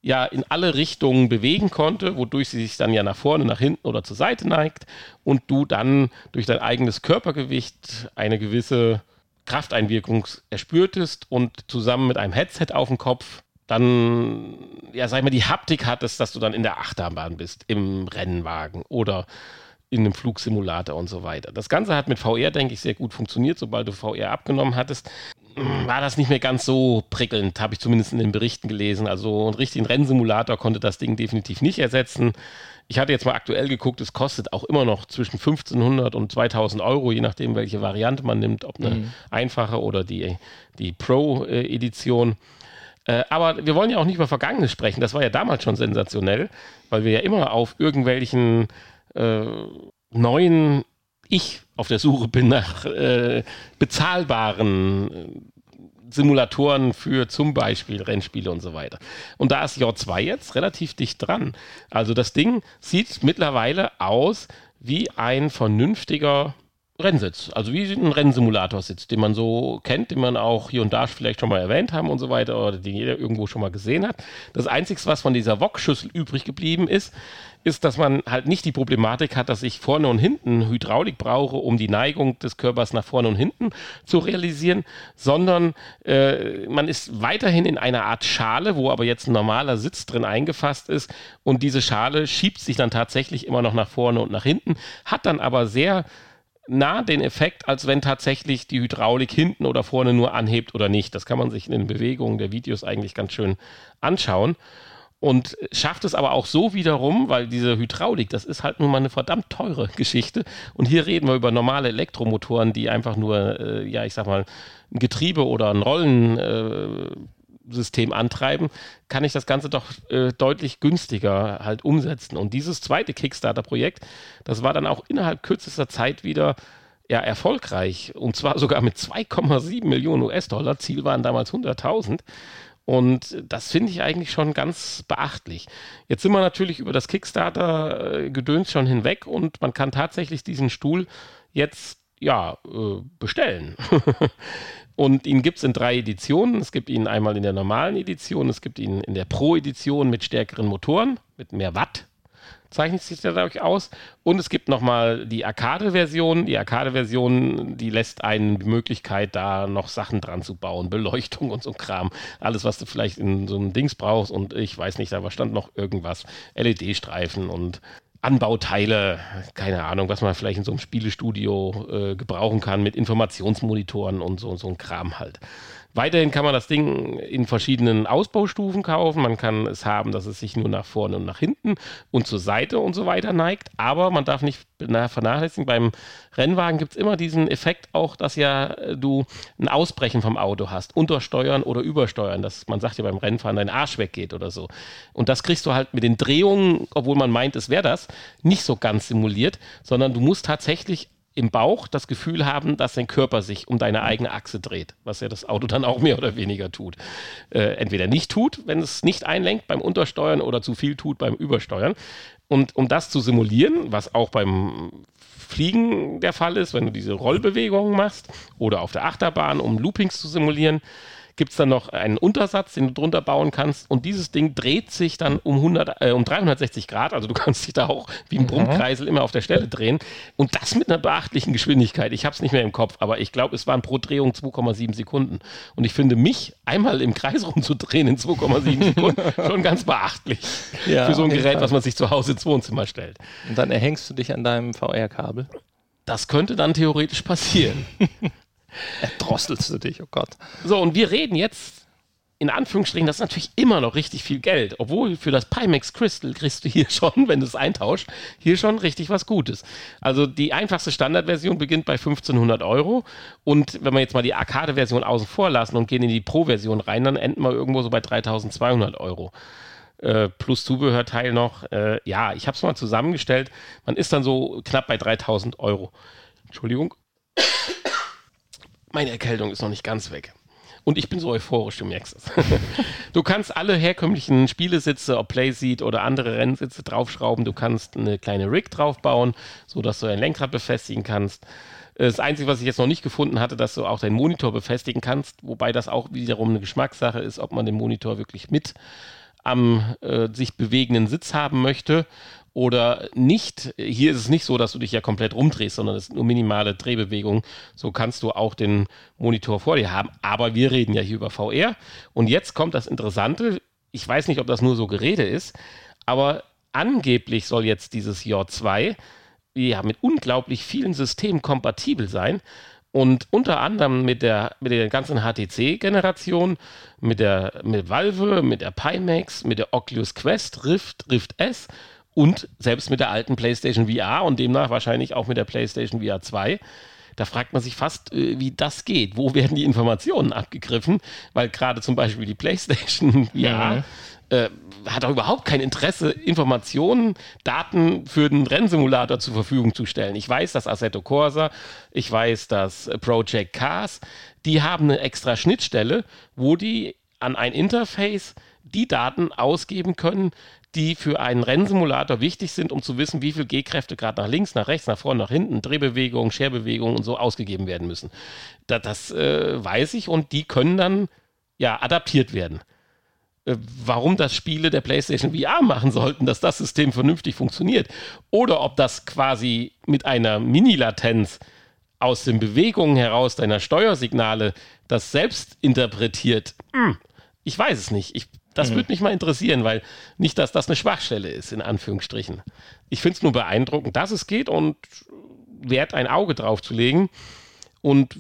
ja in alle Richtungen bewegen konnte, wodurch sie sich dann ja nach vorne, nach hinten oder zur Seite neigt und du dann durch dein eigenes Körpergewicht eine gewisse Krafteinwirkung erspürtest und zusammen mit einem Headset auf dem Kopf dann, ja, sag ich mal, die Haptik hattest, dass du dann in der Achterbahn bist, im Rennwagen oder in einem Flugsimulator und so weiter. Das Ganze hat mit VR, denke ich, sehr gut funktioniert. Sobald du VR abgenommen hattest, war das nicht mehr ganz so prickelnd, habe ich zumindest in den Berichten gelesen. Also einen richtigen Rennsimulator konnte das Ding definitiv nicht ersetzen. Ich hatte jetzt mal aktuell geguckt, es kostet auch immer noch zwischen 1500 und 2000 Euro, je nachdem, welche Variante man nimmt, ob eine einfache oder die, die Pro-Edition. Äh, aber wir wollen ja auch nicht über Vergangenes sprechen. Das war ja damals schon sensationell, weil wir ja immer auf irgendwelchen äh, neuen, ich auf der Suche bin nach äh, bezahlbaren äh, Simulatoren für zum Beispiel Rennspiele und so weiter. Und da ist J2 jetzt relativ dicht dran. Also das Ding sieht mittlerweile aus wie ein vernünftiger Rennsitz, also wie ein Rennsimulatorsitz, den man so kennt, den man auch hier und da vielleicht schon mal erwähnt haben und so weiter oder den jeder irgendwo schon mal gesehen hat. Das Einzige, was von dieser Wok-Schüssel übrig geblieben ist, ist, dass man halt nicht die Problematik hat, dass ich vorne und hinten Hydraulik brauche, um die Neigung des Körpers nach vorne und hinten zu realisieren, sondern äh, man ist weiterhin in einer Art Schale, wo aber jetzt ein normaler Sitz drin eingefasst ist und diese Schale schiebt sich dann tatsächlich immer noch nach vorne und nach hinten, hat dann aber sehr nah den Effekt, als wenn tatsächlich die Hydraulik hinten oder vorne nur anhebt oder nicht. Das kann man sich in den Bewegungen der Videos eigentlich ganz schön anschauen. Und schafft es aber auch so wiederum, weil diese Hydraulik, das ist halt nun mal eine verdammt teure Geschichte. Und hier reden wir über normale Elektromotoren, die einfach nur, äh, ja, ich sag mal, ein Getriebe oder ein Rollen. Äh, antreiben, kann ich das Ganze doch äh, deutlich günstiger halt umsetzen. Und dieses zweite Kickstarter-Projekt, das war dann auch innerhalb kürzester Zeit wieder ja, erfolgreich. Und zwar sogar mit 2,7 Millionen US-Dollar. Ziel waren damals 100.000. Und das finde ich eigentlich schon ganz beachtlich. Jetzt sind wir natürlich über das Kickstarter-Gedöns schon hinweg und man kann tatsächlich diesen Stuhl jetzt ja äh, bestellen. Und ihn gibt es in drei Editionen. Es gibt ihn einmal in der normalen Edition, es gibt ihn in der Pro-Edition mit stärkeren Motoren, mit mehr Watt, zeichnet sich dadurch aus. Und es gibt nochmal die Arcade-Version. Die Arcade-Version, die lässt einen die Möglichkeit, da noch Sachen dran zu bauen, Beleuchtung und so Kram. Alles, was du vielleicht in so einem Dings brauchst. Und ich weiß nicht, da stand noch irgendwas, LED-Streifen und Anbauteile, keine Ahnung, was man vielleicht in so einem Spielestudio äh, gebrauchen kann mit Informationsmonitoren und so, so ein Kram halt. Weiterhin kann man das Ding in verschiedenen Ausbaustufen kaufen. Man kann es haben, dass es sich nur nach vorne und nach hinten und zur Seite und so weiter neigt. Aber man darf nicht vernachlässigen, beim Rennwagen gibt es immer diesen Effekt auch, dass ja äh, du ein Ausbrechen vom Auto hast. Untersteuern oder übersteuern. Dass man sagt ja beim Rennfahren, dein Arsch weggeht oder so. Und das kriegst du halt mit den Drehungen, obwohl man meint, es wäre das, nicht so ganz simuliert, sondern du musst tatsächlich im Bauch das Gefühl haben, dass dein Körper sich um deine eigene Achse dreht, was ja das Auto dann auch mehr oder weniger tut. Äh, entweder nicht tut, wenn es nicht einlenkt beim Untersteuern oder zu viel tut beim Übersteuern. Und um das zu simulieren, was auch beim Fliegen der Fall ist, wenn du diese Rollbewegungen machst oder auf der Achterbahn, um Loopings zu simulieren, gibt es dann noch einen Untersatz, den du drunter bauen kannst. Und dieses Ding dreht sich dann um, 100, äh, um 360 Grad. Also du kannst dich da auch wie ein mhm. Brummkreisel immer auf der Stelle drehen. Und das mit einer beachtlichen Geschwindigkeit. Ich habe es nicht mehr im Kopf, aber ich glaube, es waren pro Drehung 2,7 Sekunden. Und ich finde, mich einmal im Kreis rumzudrehen in 2,7 Sekunden schon ganz beachtlich. Ja, für so ein Gerät, was man sich zu Hause ins Wohnzimmer stellt. Und dann erhängst du dich an deinem VR-Kabel. Das könnte dann theoretisch passieren. Erdrosselst du dich, oh Gott. So, und wir reden jetzt in Anführungsstrichen, das ist natürlich immer noch richtig viel Geld. Obwohl für das Pimax Crystal kriegst du hier schon, wenn du es eintauscht, hier schon richtig was Gutes. Also die einfachste Standardversion beginnt bei 1500 Euro. Und wenn wir jetzt mal die Arcade-Version außen vor lassen und gehen in die Pro-Version rein, dann enden wir irgendwo so bei 3200 Euro. Äh, plus Zubehörteil noch. Äh, ja, ich habe es mal zusammengestellt. Man ist dann so knapp bei 3000 Euro. Entschuldigung. Meine Erkältung ist noch nicht ganz weg. Und ich bin so euphorisch, du merkst es. du kannst alle herkömmlichen Spielesitze, ob Playseat oder andere Rennsitze draufschrauben. Du kannst eine kleine Rig draufbauen, sodass du ein Lenkrad befestigen kannst. Das Einzige, was ich jetzt noch nicht gefunden hatte, dass du auch deinen Monitor befestigen kannst, wobei das auch wiederum eine Geschmackssache ist, ob man den Monitor wirklich mit am äh, sich bewegenden Sitz haben möchte oder nicht. Hier ist es nicht so, dass du dich ja komplett rumdrehst, sondern es sind nur minimale Drehbewegungen. So kannst du auch den Monitor vor dir haben. Aber wir reden ja hier über VR. Und jetzt kommt das Interessante. Ich weiß nicht, ob das nur so Gerede ist, aber angeblich soll jetzt dieses J2 ja mit unglaublich vielen Systemen kompatibel sein. Und unter anderem mit der, mit der ganzen HTC-Generation, mit der mit Valve, mit der Pimax, mit der Oculus Quest, Rift, Rift S und selbst mit der alten PlayStation VR und demnach wahrscheinlich auch mit der PlayStation VR 2. Da fragt man sich fast, äh, wie das geht. Wo werden die Informationen abgegriffen? Weil gerade zum Beispiel die PlayStation VR äh, hat auch überhaupt kein Interesse, Informationen, Daten für den Rennsimulator zur Verfügung zu stellen. Ich weiß, dass Assetto Corsa, ich weiß, dass Project Cars, die haben eine extra Schnittstelle, wo die an ein Interface die Daten ausgeben können, die für einen Rennsimulator wichtig sind, um zu wissen, wie viel G-Kräfte gerade nach links, nach rechts, nach vorne, nach hinten, Drehbewegungen, Scherbewegungen und so ausgegeben werden müssen. Das, das äh, weiß ich und die können dann ja adaptiert werden. Äh, warum das Spiele der PlayStation VR machen sollten, dass das System vernünftig funktioniert oder ob das quasi mit einer Mini-Latenz aus den Bewegungen heraus deiner Steuersignale das selbst interpretiert, hm, ich weiß es nicht. Ich das mhm. würde mich mal interessieren, weil nicht, dass das eine Schwachstelle ist, in Anführungsstrichen. Ich finde es nur beeindruckend, dass es geht und wert ein Auge drauf zu legen. Und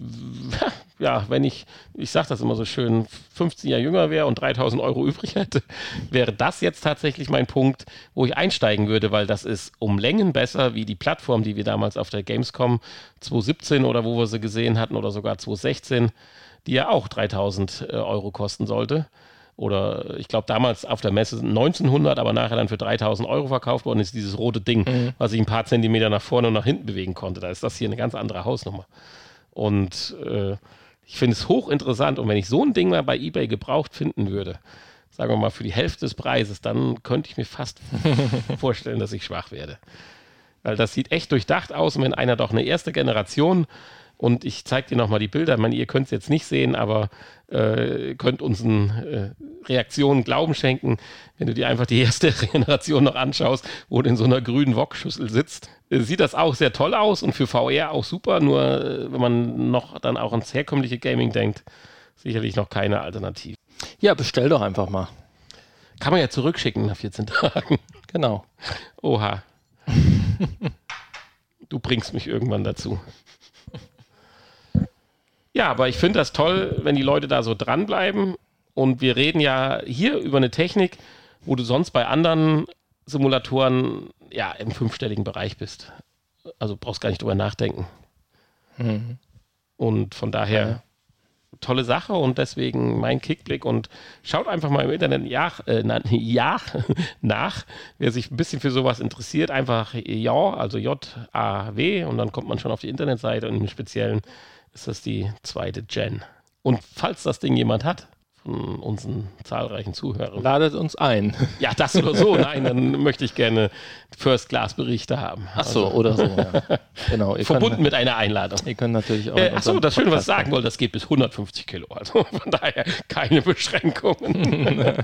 ja, wenn ich, ich sage das immer so schön, 15 Jahre jünger wäre und 3000 Euro übrig hätte, wäre das jetzt tatsächlich mein Punkt, wo ich einsteigen würde, weil das ist um Längen besser wie die Plattform, die wir damals auf der Gamescom 2017 oder wo wir sie gesehen hatten oder sogar 2016, die ja auch 3000 äh, Euro kosten sollte oder ich glaube damals auf der Messe 1900, aber nachher dann für 3000 Euro verkauft worden ist, dieses rote Ding, mhm. was sich ein paar Zentimeter nach vorne und nach hinten bewegen konnte. Da ist das hier eine ganz andere Hausnummer. Und äh, ich finde es hochinteressant und wenn ich so ein Ding mal bei eBay gebraucht finden würde, sagen wir mal für die Hälfte des Preises, dann könnte ich mir fast vorstellen, dass ich schwach werde. Weil das sieht echt durchdacht aus und wenn einer doch eine erste Generation und ich zeige dir nochmal die Bilder. Ich meine, ihr könnt es jetzt nicht sehen, aber äh, könnt unseren äh, Reaktionen Glauben schenken, wenn du dir einfach die erste Generation noch anschaust, wo du in so einer grünen Wokschüssel sitzt. Äh, sieht das auch sehr toll aus und für VR auch super, nur äh, wenn man noch dann auch ans herkömmliche Gaming denkt, sicherlich noch keine Alternative. Ja, bestell doch einfach mal. Kann man ja zurückschicken nach 14 Tagen. Genau. Oha. du bringst mich irgendwann dazu. Ja, aber ich finde das toll, wenn die Leute da so dranbleiben. Und wir reden ja hier über eine Technik, wo du sonst bei anderen Simulatoren ja im fünfstelligen Bereich bist. Also brauchst gar nicht drüber nachdenken. Mhm. Und von daher ja. tolle Sache und deswegen mein Kickblick und schaut einfach mal im Internet ja, äh, na, ja, nach, wer sich ein bisschen für sowas interessiert, einfach ja, also J-A-W und dann kommt man schon auf die Internetseite und im Speziellen ist das die zweite Gen. Und falls das Ding jemand hat, von unseren zahlreichen Zuhörern. Ladet uns ein. Ja, das oder so. Nein, dann möchte ich gerne First-Class-Berichte haben. Ach so, also, oder so. Ja. Genau. Verbunden könnt, mit einer Einladung. Ihr könnt natürlich auch. Äh, ach so, das Schöne, was ich sagen wollte, das geht bis 150 Kilo. Also von daher keine Beschränkungen.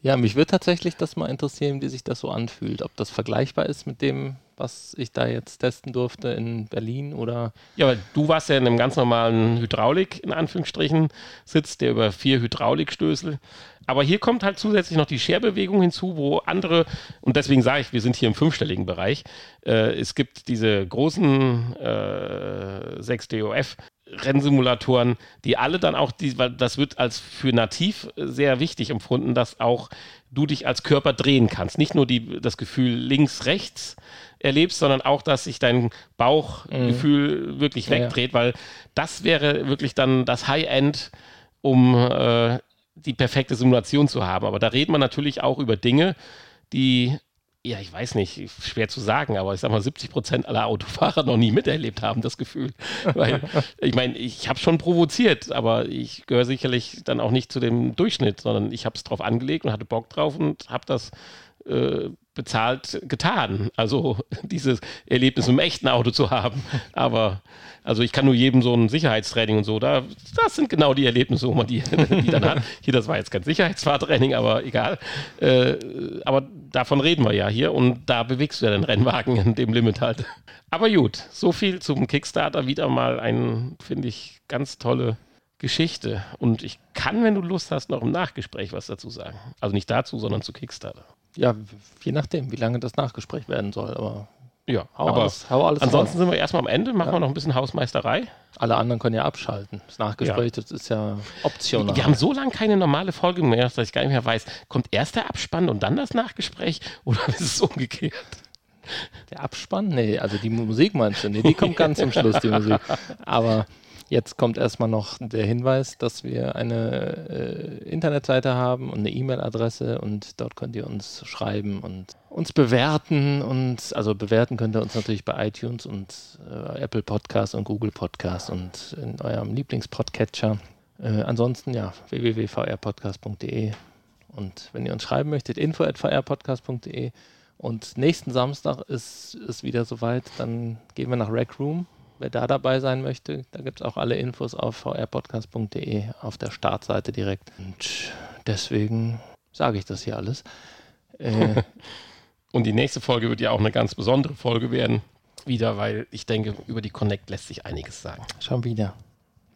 Ja, mich würde tatsächlich das mal interessieren, wie sich das so anfühlt. Ob das vergleichbar ist mit dem, was ich da jetzt testen durfte in Berlin oder. Ja, aber du warst ja in einem ganz normalen Hydraulik, in Anführungsstrichen, Sitz, der über vier Hydraulikstößel. Aber hier kommt halt zusätzlich noch die Scherbewegung hinzu, wo andere, und deswegen sage ich, wir sind hier im fünfstelligen Bereich. Äh, es gibt diese großen äh, 6DOF Rennsimulatoren, die alle dann auch, die, weil das wird als für nativ sehr wichtig empfunden, dass auch du dich als Körper drehen kannst. Nicht nur die, das Gefühl links, rechts erlebst, sondern auch, dass sich dein Bauchgefühl mhm. wirklich wegdreht, ja, ja. weil das wäre wirklich dann das High-End, um äh, die perfekte Simulation zu haben. Aber da redet man natürlich auch über Dinge, die ja, ich weiß nicht, schwer zu sagen, aber ich sag mal, 70 Prozent aller Autofahrer noch nie miterlebt haben, das Gefühl. Weil, ich meine, ich habe schon provoziert, aber ich gehöre sicherlich dann auch nicht zu dem Durchschnitt, sondern ich habe es drauf angelegt und hatte Bock drauf und habe das äh, bezahlt getan. Also dieses Erlebnis im echten Auto zu haben. Aber also ich kann nur jedem so ein Sicherheitstraining und so, da, das sind genau die Erlebnisse, wo man die, die dann hat. Hier, das war jetzt kein Sicherheitsfahrtraining, aber egal. Äh, aber davon reden wir ja hier und da bewegst du ja den Rennwagen in dem Limit halt. Aber gut, so viel zum Kickstarter. Wieder mal ein, finde ich, ganz tolle Geschichte. Und ich kann, wenn du Lust hast, noch im Nachgespräch was dazu sagen. Also nicht dazu, sondern zu Kickstarter. Ja, je nachdem, wie lange das Nachgespräch werden soll. Aber ja, hau aber alles, hau alles ansonsten raus. sind wir erstmal am Ende, machen ja. wir noch ein bisschen Hausmeisterei. Alle anderen können ja abschalten. Das Nachgespräch, ja. das ist ja optional. Wir haben so lange keine normale Folge mehr, dass ich gar nicht mehr weiß, kommt erst der Abspann und dann das Nachgespräch oder ist es umgekehrt? Der Abspann? Nee, also die Musik meinst du? Nee, die kommt ganz zum Schluss, die Musik. Aber Jetzt kommt erstmal noch der Hinweis, dass wir eine äh, Internetseite haben und eine E-Mail-Adresse und dort könnt ihr uns schreiben und uns bewerten und also bewerten könnt ihr uns natürlich bei iTunes und äh, Apple Podcast und Google Podcast und in eurem Lieblingspodcatcher. Äh, ansonsten ja www.vrpodcast.de und wenn ihr uns schreiben möchtet, info@vrpodcast.de und nächsten Samstag ist es wieder soweit, dann gehen wir nach Rec Room wer da dabei sein möchte, da gibt es auch alle Infos auf vrpodcast.de auf der Startseite direkt. Und deswegen sage ich das hier alles. Äh, Und die nächste Folge wird ja auch eine ganz besondere Folge werden. Wieder, weil ich denke, über die Connect lässt sich einiges sagen. Schon wieder.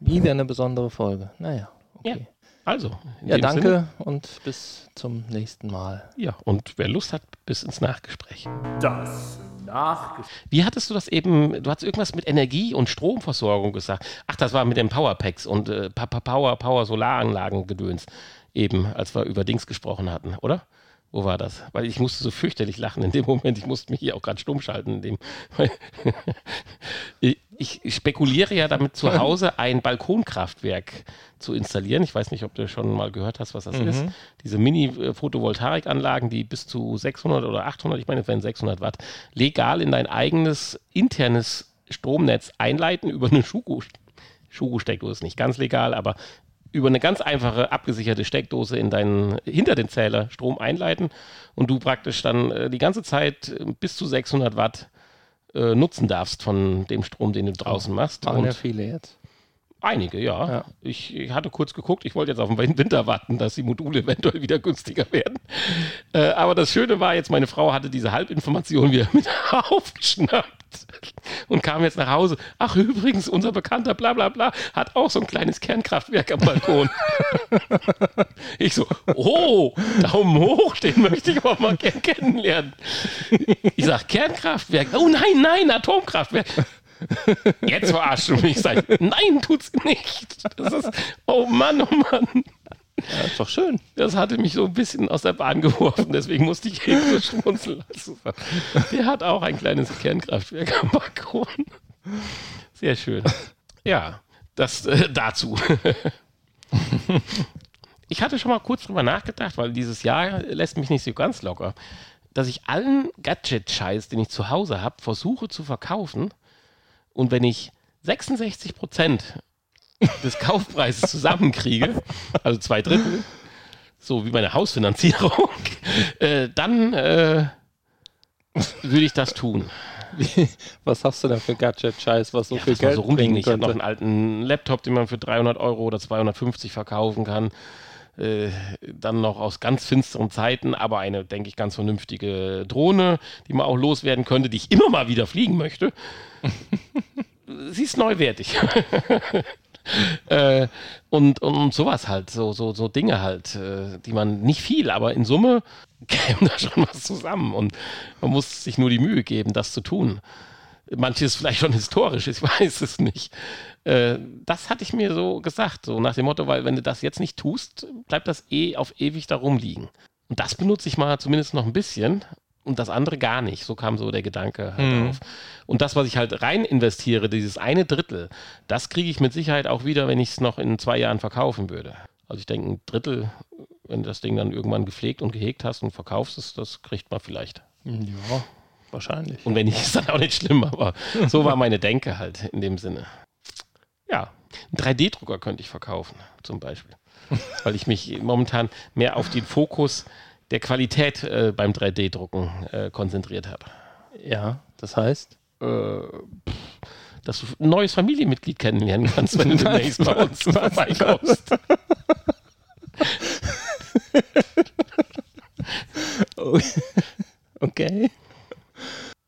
Wieder eine besondere Folge. Naja, okay. Ja. Also, ja, danke Sinne. und bis zum nächsten Mal. Ja, und wer Lust hat, bis ins Nachgespräch. Das Nachgespräch. Wie hattest du das eben? Du hast irgendwas mit Energie- und Stromversorgung gesagt. Ach, das war mit den Powerpacks und äh, Power, Power Solaranlagen gedöns. Eben, als wir über Dings gesprochen hatten, oder? Wo war das? Weil ich musste so fürchterlich lachen in dem Moment. Ich musste mich hier auch gerade stumm schalten. In dem ich spekuliere ja damit zu Hause ein Balkonkraftwerk zu installieren. Ich weiß nicht, ob du schon mal gehört hast, was das mhm. ist. Diese Mini-Photovoltaikanlagen, die bis zu 600 oder 800, ich meine, es wären 600 Watt, legal in dein eigenes internes Stromnetz einleiten über eine Schuko. Schuko-Steckdose ist nicht ganz legal, aber über eine ganz einfache abgesicherte Steckdose in deinen hinter den Zähler Strom einleiten und du praktisch dann äh, die ganze Zeit äh, bis zu 600 Watt äh, nutzen darfst von dem Strom, den du draußen machst. Machen ja viele jetzt. Einige, ja. ja. Ich, ich, hatte kurz geguckt, ich wollte jetzt auf den Winter warten, dass die Module eventuell wieder günstiger werden. Äh, aber das Schöne war jetzt, meine Frau hatte diese Halbinformation wieder mit aufgeschnappt und kam jetzt nach Hause. Ach, übrigens, unser Bekannter, bla bla bla, hat auch so ein kleines Kernkraftwerk am Balkon. ich so, oh, Daumen hoch, den möchte ich aber mal gern kennenlernen. Ich sag, Kernkraftwerk, oh nein, nein, Atomkraftwerk. Jetzt verarscht du mich. Sag nein, tut's nicht. Das ist, oh Mann, oh Mann. Ja, ist doch schön. Das hatte mich so ein bisschen aus der Bahn geworfen, deswegen musste ich eben so schmunzeln. Der hat auch ein kleines Kernkraftwerk am Balkon. Sehr schön. Ja, das äh, dazu. ich hatte schon mal kurz drüber nachgedacht, weil dieses Jahr lässt mich nicht so ganz locker, dass ich allen Gadget-Scheiß, den ich zu Hause habe, versuche zu verkaufen. Und wenn ich 66 Prozent des Kaufpreises zusammenkriege, also zwei Drittel, so wie meine Hausfinanzierung, äh, dann äh, würde ich das tun. Wie, was hast du denn für Gadget-Scheiß, was so ja, viel Geld so rumliegen. Ich habe noch einen alten Laptop, den man für 300 Euro oder 250 verkaufen kann. Äh, dann noch aus ganz finsteren Zeiten, aber eine, denke ich, ganz vernünftige Drohne, die man auch loswerden könnte, die ich immer mal wieder fliegen möchte. Sie ist neuwertig. äh, und, und sowas halt, so, so, so Dinge halt, äh, die man nicht viel, aber in Summe käme da schon was zusammen und man muss sich nur die Mühe geben, das zu tun. Manches vielleicht schon historisch, ich weiß es nicht. Äh, das hatte ich mir so gesagt, so nach dem Motto, weil wenn du das jetzt nicht tust, bleibt das eh auf ewig da rumliegen. Und das benutze ich mal zumindest noch ein bisschen und das andere gar nicht. So kam so der Gedanke halt Mhm. auf. Und das, was ich halt rein investiere, dieses eine Drittel, das kriege ich mit Sicherheit auch wieder, wenn ich es noch in zwei Jahren verkaufen würde. Also ich denke, ein Drittel, wenn du das Ding dann irgendwann gepflegt und gehegt hast und verkaufst es, das kriegt man vielleicht. Ja, wahrscheinlich. Und wenn nicht, ist dann auch nicht schlimm, aber so war meine Denke halt in dem Sinne. Ja, einen 3D-Drucker könnte ich verkaufen, zum Beispiel. Weil ich mich momentan mehr auf den Fokus der Qualität äh, beim 3D-Drucken äh, konzentriert habe. Ja, das heißt? Äh, pff, dass du ein neues Familienmitglied kennenlernen kannst, wenn du demnächst bei uns vorbeikommst. Okay.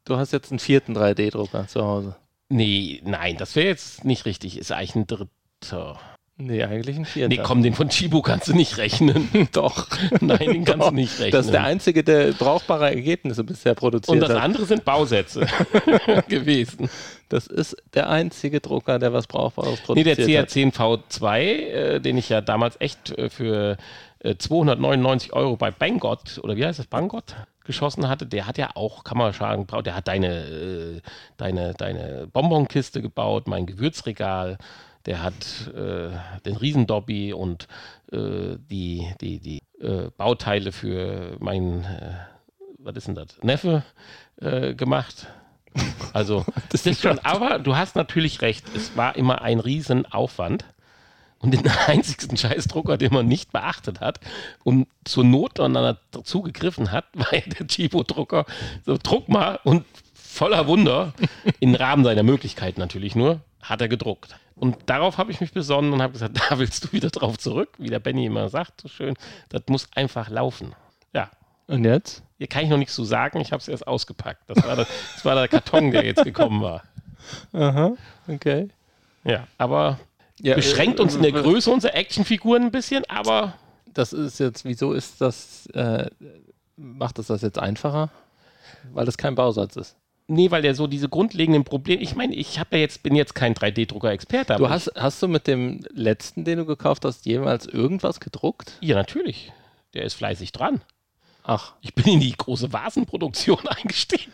Du hast jetzt einen vierten 3D-Drucker zu Hause. Nee, nein, das wäre jetzt nicht richtig. Ist eigentlich ein dritter. Nee, eigentlich ein vierter. Nee, komm, den von Chibo kannst du nicht rechnen. Doch. Nein, den kannst Doch. du nicht rechnen. Das ist der einzige, der brauchbare Ergebnisse bisher produziert Und das hat. andere sind Bausätze gewesen. Das ist der einzige Drucker, der was Brauchbares Nee, der produziert hat. CR10V2, äh, den ich ja damals echt äh, für äh, 299 Euro bei Banggot, oder wie heißt das, Banggot, geschossen hatte, der hat ja auch, kann man sagen, gebaut, der hat deine, äh, deine, deine Bonbonkiste gebaut, mein Gewürzregal, der hat äh, den Riesendobby und äh, die, die, die äh, Bauteile für meinen, äh, was ist denn das, Neffe äh, gemacht. Also, das ist schon, aber du hast natürlich recht, es war immer ein Riesenaufwand. Und den einzigsten Scheißdrucker, den man nicht beachtet hat und zur Not dann dazu gegriffen hat, war ja der Chibo-Drucker. So, druck mal und voller Wunder, im Rahmen seiner Möglichkeiten natürlich nur, hat er gedruckt. Und darauf habe ich mich besonnen und habe gesagt, da willst du wieder drauf zurück, wie der Benny immer sagt, so schön, das muss einfach laufen. Ja, Und jetzt? hier kann ich noch nichts zu sagen, ich habe es erst ausgepackt. Das war, der, das war der Karton, der jetzt gekommen war. Aha, okay. Ja, aber Ja, beschränkt äh, uns in der äh, Größe unserer Actionfiguren ein bisschen, aber Das ist jetzt, wieso ist das, äh, macht es das jetzt einfacher? Weil das kein Bausatz ist. Nee, weil der so diese grundlegenden Probleme, ich meine, ich habe ja jetzt, bin jetzt kein 3D-Drucker-Experte, Du hast, hast du mit dem letzten, den du gekauft hast, jemals irgendwas gedruckt? ja natürlich, der ist fleißig dran. Ach, Ich bin in die große Vasenproduktion eingestiegen.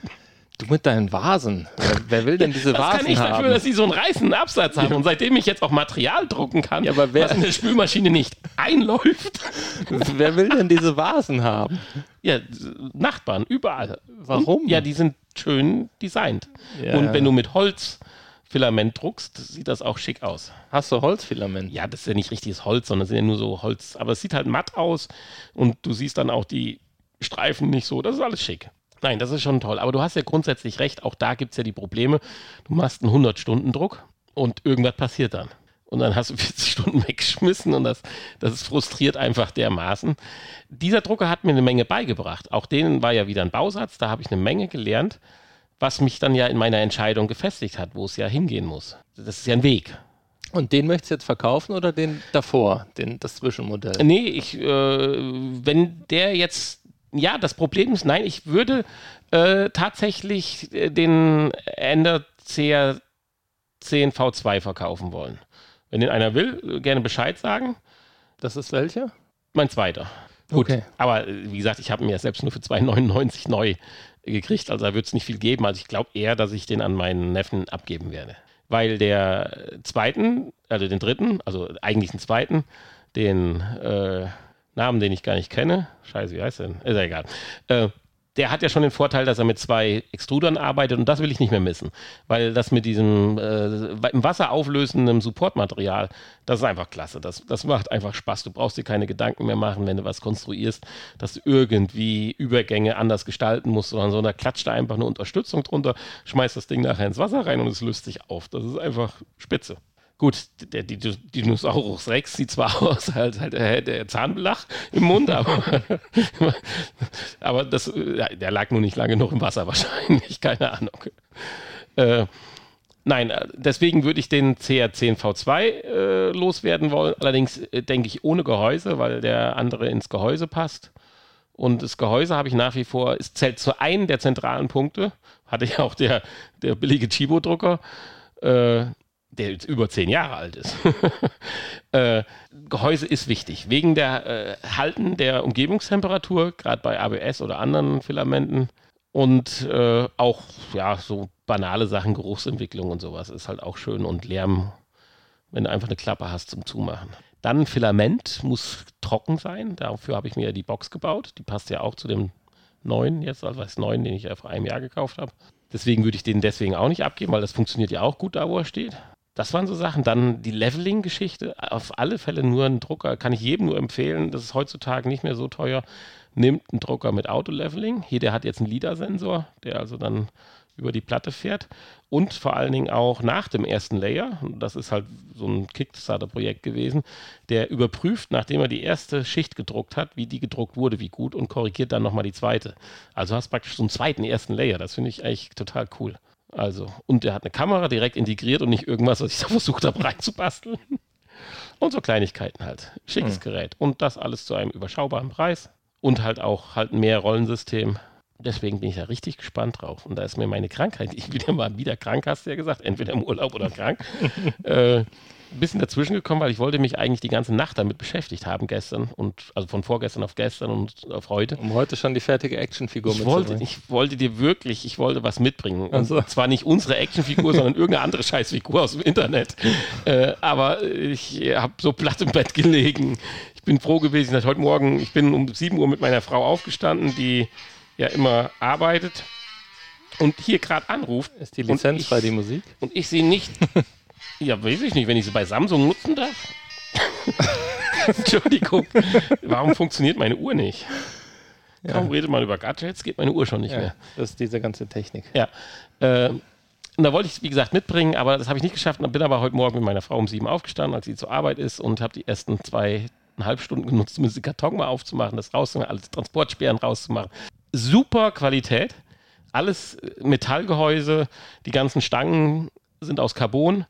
Du mit deinen Vasen. Wer, wer will denn diese Was Vasen kann ich dafür, haben? dass sie so einen reißenden Absatz haben? Und seitdem ich jetzt auch Material drucken kann, Ja, aber wer- was in der Spülmaschine nicht einläuft, wer will denn diese Vasen haben? ja, Nachbarn, überall. Warum? Ja, die sind schön designt. Ja. Und wenn du mit Holzfilament druckst, sieht das auch schick aus. Hast du Holzfilament? Ja, das ist ja nicht richtiges Holz, sondern das sind ja nur so Holz. Aber es sieht halt matt aus und du siehst dann auch die Streifen nicht so. Das ist alles schick. Nein, das ist schon toll. Aber du hast ja grundsätzlich recht. Auch da gibt es ja die Probleme. Du machst einen 100-Stunden-Druck und irgendwas passiert dann. und dann hast du 40 Stunden weggeschmissen und das, das ist frustriert einfach dermaßen. Dieser Drucker hat mir eine Menge beigebracht. Auch denen war ja wieder ein Bausatz, da habe ich eine Menge gelernt, was mich dann ja in meiner Entscheidung gefestigt hat, wo es ja hingehen muss. Das ist ja ein Weg. Und den möchtest du jetzt verkaufen oder den davor, den, das Zwischenmodell? Nee, ich, äh, wenn der jetzt, ja, das Problem ist, nein, ich würde äh, tatsächlich äh, den Ender CR10 V2 verkaufen wollen. Wenn den einer will, gerne Bescheid sagen. Das ist welcher? Mein zweiter. Gut, Okay. aber äh, wie gesagt, ich habe ihn ja selbst nur für 2,99 neu gekriegt, also da wird es nicht viel geben. Also ich glaube eher, dass ich den an meinen Neffen abgeben werde. Weil der zweiten, also den dritten, also eigentlich den zweiten, den äh, Namen, den ich gar nicht kenne, scheiße, wie heißt der denn? Ist ja egal. Äh, der hat ja schon den Vorteil, dass er mit zwei Extrudern arbeitet und das will ich nicht mehr missen. Weil das mit diesem äh, im Wasser auflösenden Supportmaterial, das ist einfach klasse. Das, das macht einfach Spaß. Du brauchst dir keine Gedanken mehr machen, wenn du was konstruierst, dass du irgendwie Übergänge anders gestalten musst, sondern so, da klatscht da einfach eine Unterstützung drunter, schmeißt das Ding nachher ins Wasser rein und es löst sich auf. Das ist einfach spitze. Gut, der, der Dinosaurus Rex sieht zwar aus, als halt der, der Zahnbelach im Mund, aber, aber das, der lag nur nicht lange noch im Wasser wahrscheinlich, keine Ahnung. Äh, nein, äh, deswegen würde ich den CR10V2 äh, loswerden wollen, allerdings äh, denke ich ohne Gehäuse, weil der andere ins Gehäuse passt. Und das Gehäuse habe ich nach wie vor, es zählt zu einem der zentralen Punkte, hatte ja auch der, der billige Chibo-Drucker. Äh, der jetzt über zehn Jahre alt ist. äh, Gehäuse ist wichtig, wegen der äh, Halten der Umgebungstemperatur, gerade bei ABS oder anderen Filamenten. Und äh, auch, ja, so banale Sachen, Geruchsentwicklung und sowas ist halt auch schön und Lärm, wenn du einfach eine Klappe hast zum Zumachen. Dann Filament muss trocken sein. Dafür habe ich mir die Box gebaut. Die passt ja auch zu dem neuen, jetzt also als neuen, den ich ja vor einem Jahr gekauft habe. Deswegen würde ich den deswegen auch nicht abgeben, weil das funktioniert ja auch gut da, wo er steht. Das waren so Sachen. Dann die Leveling-Geschichte. Auf alle Fälle nur ein Drucker. Kann ich jedem nur empfehlen. Das ist heutzutage nicht mehr so teuer. Nimmt einen Drucker mit Auto-Leveling. Hier, der hat jetzt einen LIDAR-Sensor, der also dann über die Platte fährt. Und vor allen Dingen auch nach dem ersten Layer, das ist halt so ein Kickstarter-Projekt gewesen, der überprüft, nachdem er die erste Schicht gedruckt hat, wie die gedruckt wurde, wie gut und korrigiert dann nochmal die zweite. Also hast praktisch so einen zweiten ersten Layer. Das finde ich eigentlich total cool. Also, und der hat eine Kamera direkt integriert und nicht irgendwas, was ich da versucht habe reinzubasteln. Und so Kleinigkeiten halt. Schickes Hm. Gerät. Und das alles zu einem überschaubaren Preis. Und halt auch halt mehr Rollensystem. Deswegen bin ich da richtig gespannt drauf. Und da ist mir meine Krankheit, ich bin ja mal wieder krank, hast du ja gesagt, entweder im Urlaub oder krank, äh, ein bisschen dazwischen gekommen, weil ich wollte mich eigentlich die ganze Nacht damit beschäftigt haben gestern und also von vorgestern auf gestern und auf heute. Um heute schon die fertige Actionfigur Ich wollte, mitzubringen. ich wollte dir wirklich, ich wollte was mitbringen. Und so. zwar nicht unsere Actionfigur, sondern irgendeine andere Scheißfigur aus dem Internet. Äh, aber ich habe so platt im Bett gelegen. Ich bin froh gewesen, dass heute Morgen, ich bin um 7 Uhr mit meiner Frau aufgestanden, die ja immer arbeitet und hier gerade anruft. Ist die Lizenz ich- frei, die Musik? Und ich sie nicht. ja, weiß ich nicht, wenn ich sie bei Samsung nutzen darf. Entschuldigung. Warum funktioniert meine Uhr nicht? Kaum redet man über Gadgets, geht meine Uhr schon nicht mehr. Ja, das ist diese ganze Technik. Ja. Äh, und da wollte ich es, wie gesagt, mitbringen, aber das habe ich nicht geschafft. Und bin aber heute Morgen mit meiner Frau um sieben aufgestanden, als sie zur Arbeit ist und habe die ersten zweieinhalb Stunden genutzt, zumindest den Karton mal aufzumachen, das rauszumachen, alles Transportsperren rauszumachen. Super Qualität. Alles äh, Metallgehäuse, die ganzen Stangen sind aus Carbon,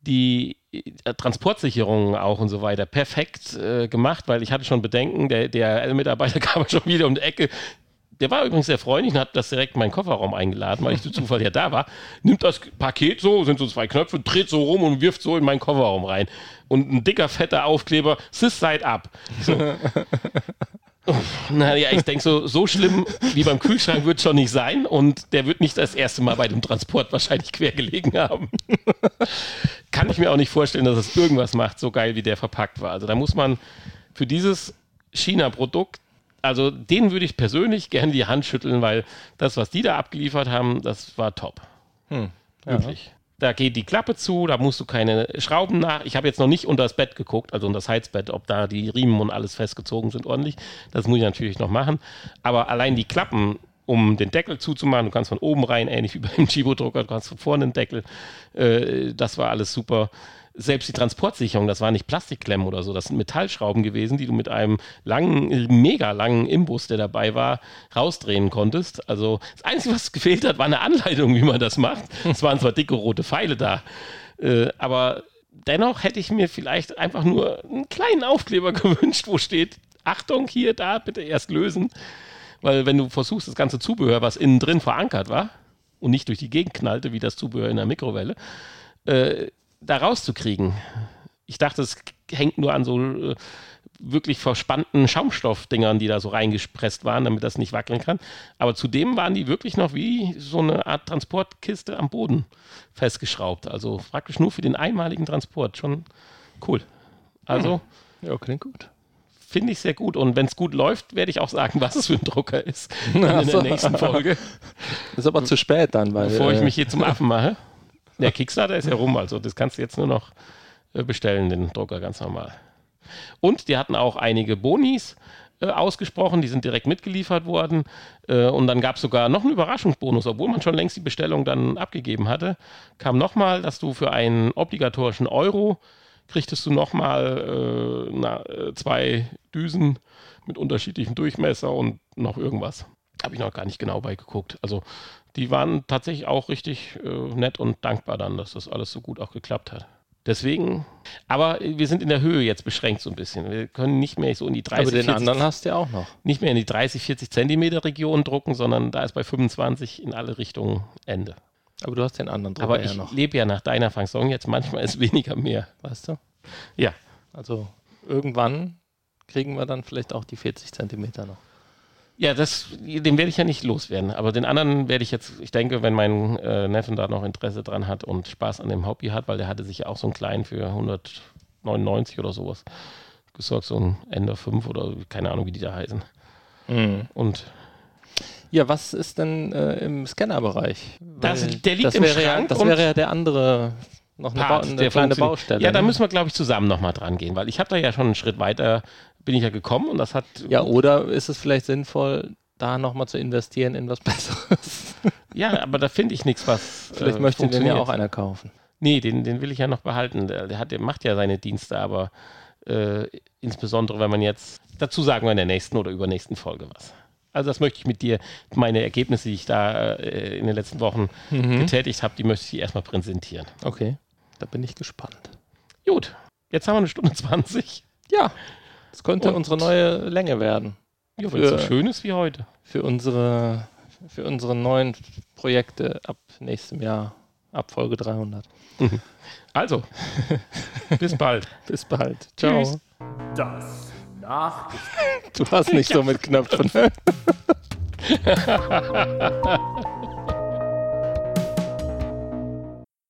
die äh, Transportsicherungen auch und so weiter perfekt äh, gemacht, weil ich hatte schon Bedenken, der, der L-Mitarbeiter kam schon wieder um die Ecke. Der war übrigens sehr freundlich und hat das direkt in meinen Kofferraum eingeladen, weil ich zu Zufall ja da war. Nimmt das Paket so, sind so zwei Knöpfe, dreht so rum und wirft so in meinen Kofferraum rein. Und ein dicker, fetter Aufkleber, Sis seid ab. So. Naja, ich denke, so, so schlimm wie beim Kühlschrank wird schon nicht sein und der wird nicht das erste Mal bei dem Transport wahrscheinlich quer gelegen haben. Kann ich mir auch nicht vorstellen, dass es irgendwas macht, so geil wie der verpackt war. Also da muss man für dieses China-Produkt, also den würde ich persönlich gerne die Hand schütteln, weil das, was die da abgeliefert haben, das war top. Hm. Ja. Wirklich. Da geht die Klappe zu, da musst du keine Schrauben nach. Ich habe jetzt noch nicht unter das Bett geguckt, also unter das Heizbett, ob da die Riemen und alles festgezogen sind ordentlich. Das muss ich natürlich noch machen. Aber allein die Klappen, um den Deckel zuzumachen, du kannst von oben rein, ähnlich wie beim Chibo-Drucker, du kannst von vorne den Deckel. Äh, das war alles super. Selbst die Transportsicherung, das war nicht Plastikklemmen oder so, das sind Metallschrauben gewesen, die du mit einem langen, mega langen Imbus, der dabei war, rausdrehen konntest. Also das Einzige, was gefehlt hat, war eine Anleitung, wie man das macht. Es waren zwar dicke rote Pfeile da, äh, aber dennoch hätte ich mir vielleicht einfach nur einen kleinen Aufkleber gewünscht, wo steht, Achtung, hier, da, bitte erst lösen. Weil wenn du versuchst, das ganze Zubehör, was innen drin verankert war und nicht durch die Gegend knallte, wie das Zubehör in der Mikrowelle, äh, da rauszukriegen. Ich dachte, es hängt nur an so äh, wirklich verspannten Schaumstoffdingern, die da so reingespresst waren, damit das nicht wackeln kann. Aber zudem waren die wirklich noch wie so eine Art Transportkiste am Boden festgeschraubt. Also praktisch nur für den einmaligen Transport. Schon cool. Also. Ja, klingt gut. Finde ich sehr gut. Und wenn es gut läuft, werde ich auch sagen, was es für ein Drucker ist. Dann in der nächsten Folge. Ist aber zu spät dann, weil. Bevor ich äh, mich hier zum Affen mache. Der Kickstarter ist ja rum, also das kannst du jetzt nur noch äh, bestellen, den Drucker ganz normal. Und die hatten auch einige Bonis äh, ausgesprochen, die sind direkt mitgeliefert worden. Äh, und dann gab es sogar noch einen Überraschungsbonus, obwohl man schon längst die Bestellung dann abgegeben hatte. Kam nochmal, dass du für einen obligatorischen Euro kriegtest du nochmal äh, äh, zwei Düsen mit unterschiedlichem Durchmesser und noch irgendwas. Habe ich noch gar nicht genau beigeguckt. Also die waren tatsächlich auch richtig äh, nett und dankbar dann, dass das alles so gut auch geklappt hat. Deswegen, aber wir sind in der Höhe jetzt beschränkt so ein bisschen. Wir können nicht mehr so in die 30, aber den 40, anderen hast du ja auch noch. nicht mehr in die 30, 40 Zentimeter Region drucken, sondern da ist bei 25 in alle Richtungen Ende. Aber du hast den anderen Drucker Aber ja ich noch. lebe ja nach deiner Fasson jetzt, manchmal ist weniger mehr. Weißt du? Ja, Also irgendwann kriegen wir dann vielleicht auch die 40 Zentimeter noch. Ja, das, den werde ich ja nicht loswerden. Aber den anderen werde ich jetzt, ich denke, wenn mein äh, Neffen da noch Interesse dran hat und Spaß an dem Hobby hat, weil der hatte sich ja auch so einen kleinen für 199 oder sowas gesorgt, so ein Ender 5 oder keine Ahnung, wie die da heißen. Und Ja, was ist denn äh, im Scannerbereich? Das- der liegt das im wäre Ja, Schrank das und- wäre ja der andere, noch eine, ba Part, eine der kleine. Baustelle. Ja, da ne? müssen wir, glaube ich, zusammen nochmal dran gehen, weil ich habe da ja schon einen Schritt weiter, bin ich ja gekommen und das hat. ja, oder ist es vielleicht sinnvoll, da nochmal zu investieren in was Besseres? Ja, aber da finde ich nichts, was. vielleicht äh, möchte den ja auch einer kaufen. Nee, den, den will ich ja noch behalten. Der, der, hat, der macht ja seine Dienste, aber äh, insbesondere, wenn man jetzt, dazu sagen wir in der nächsten oder übernächsten Folge was. Also das möchte ich mit dir, meine Ergebnisse, die ich da äh, in den letzten Wochen Mhm. getätigt habe, die möchte ich dir erstmal präsentieren. Okay, da bin ich gespannt. Gut, jetzt haben wir eine Stunde 20. Ja, das könnte Und- unsere neue Länge werden. Ja, wenn es so Für- schön ist wie heute. Für unsere, für unsere neuen Projekte ab nächstem Jahr, ab Folge 300. Also, bis bald. Bis bald. Ciao. Tschüss. Das Nachgespräch. Du hast nicht so mit Knöpfen.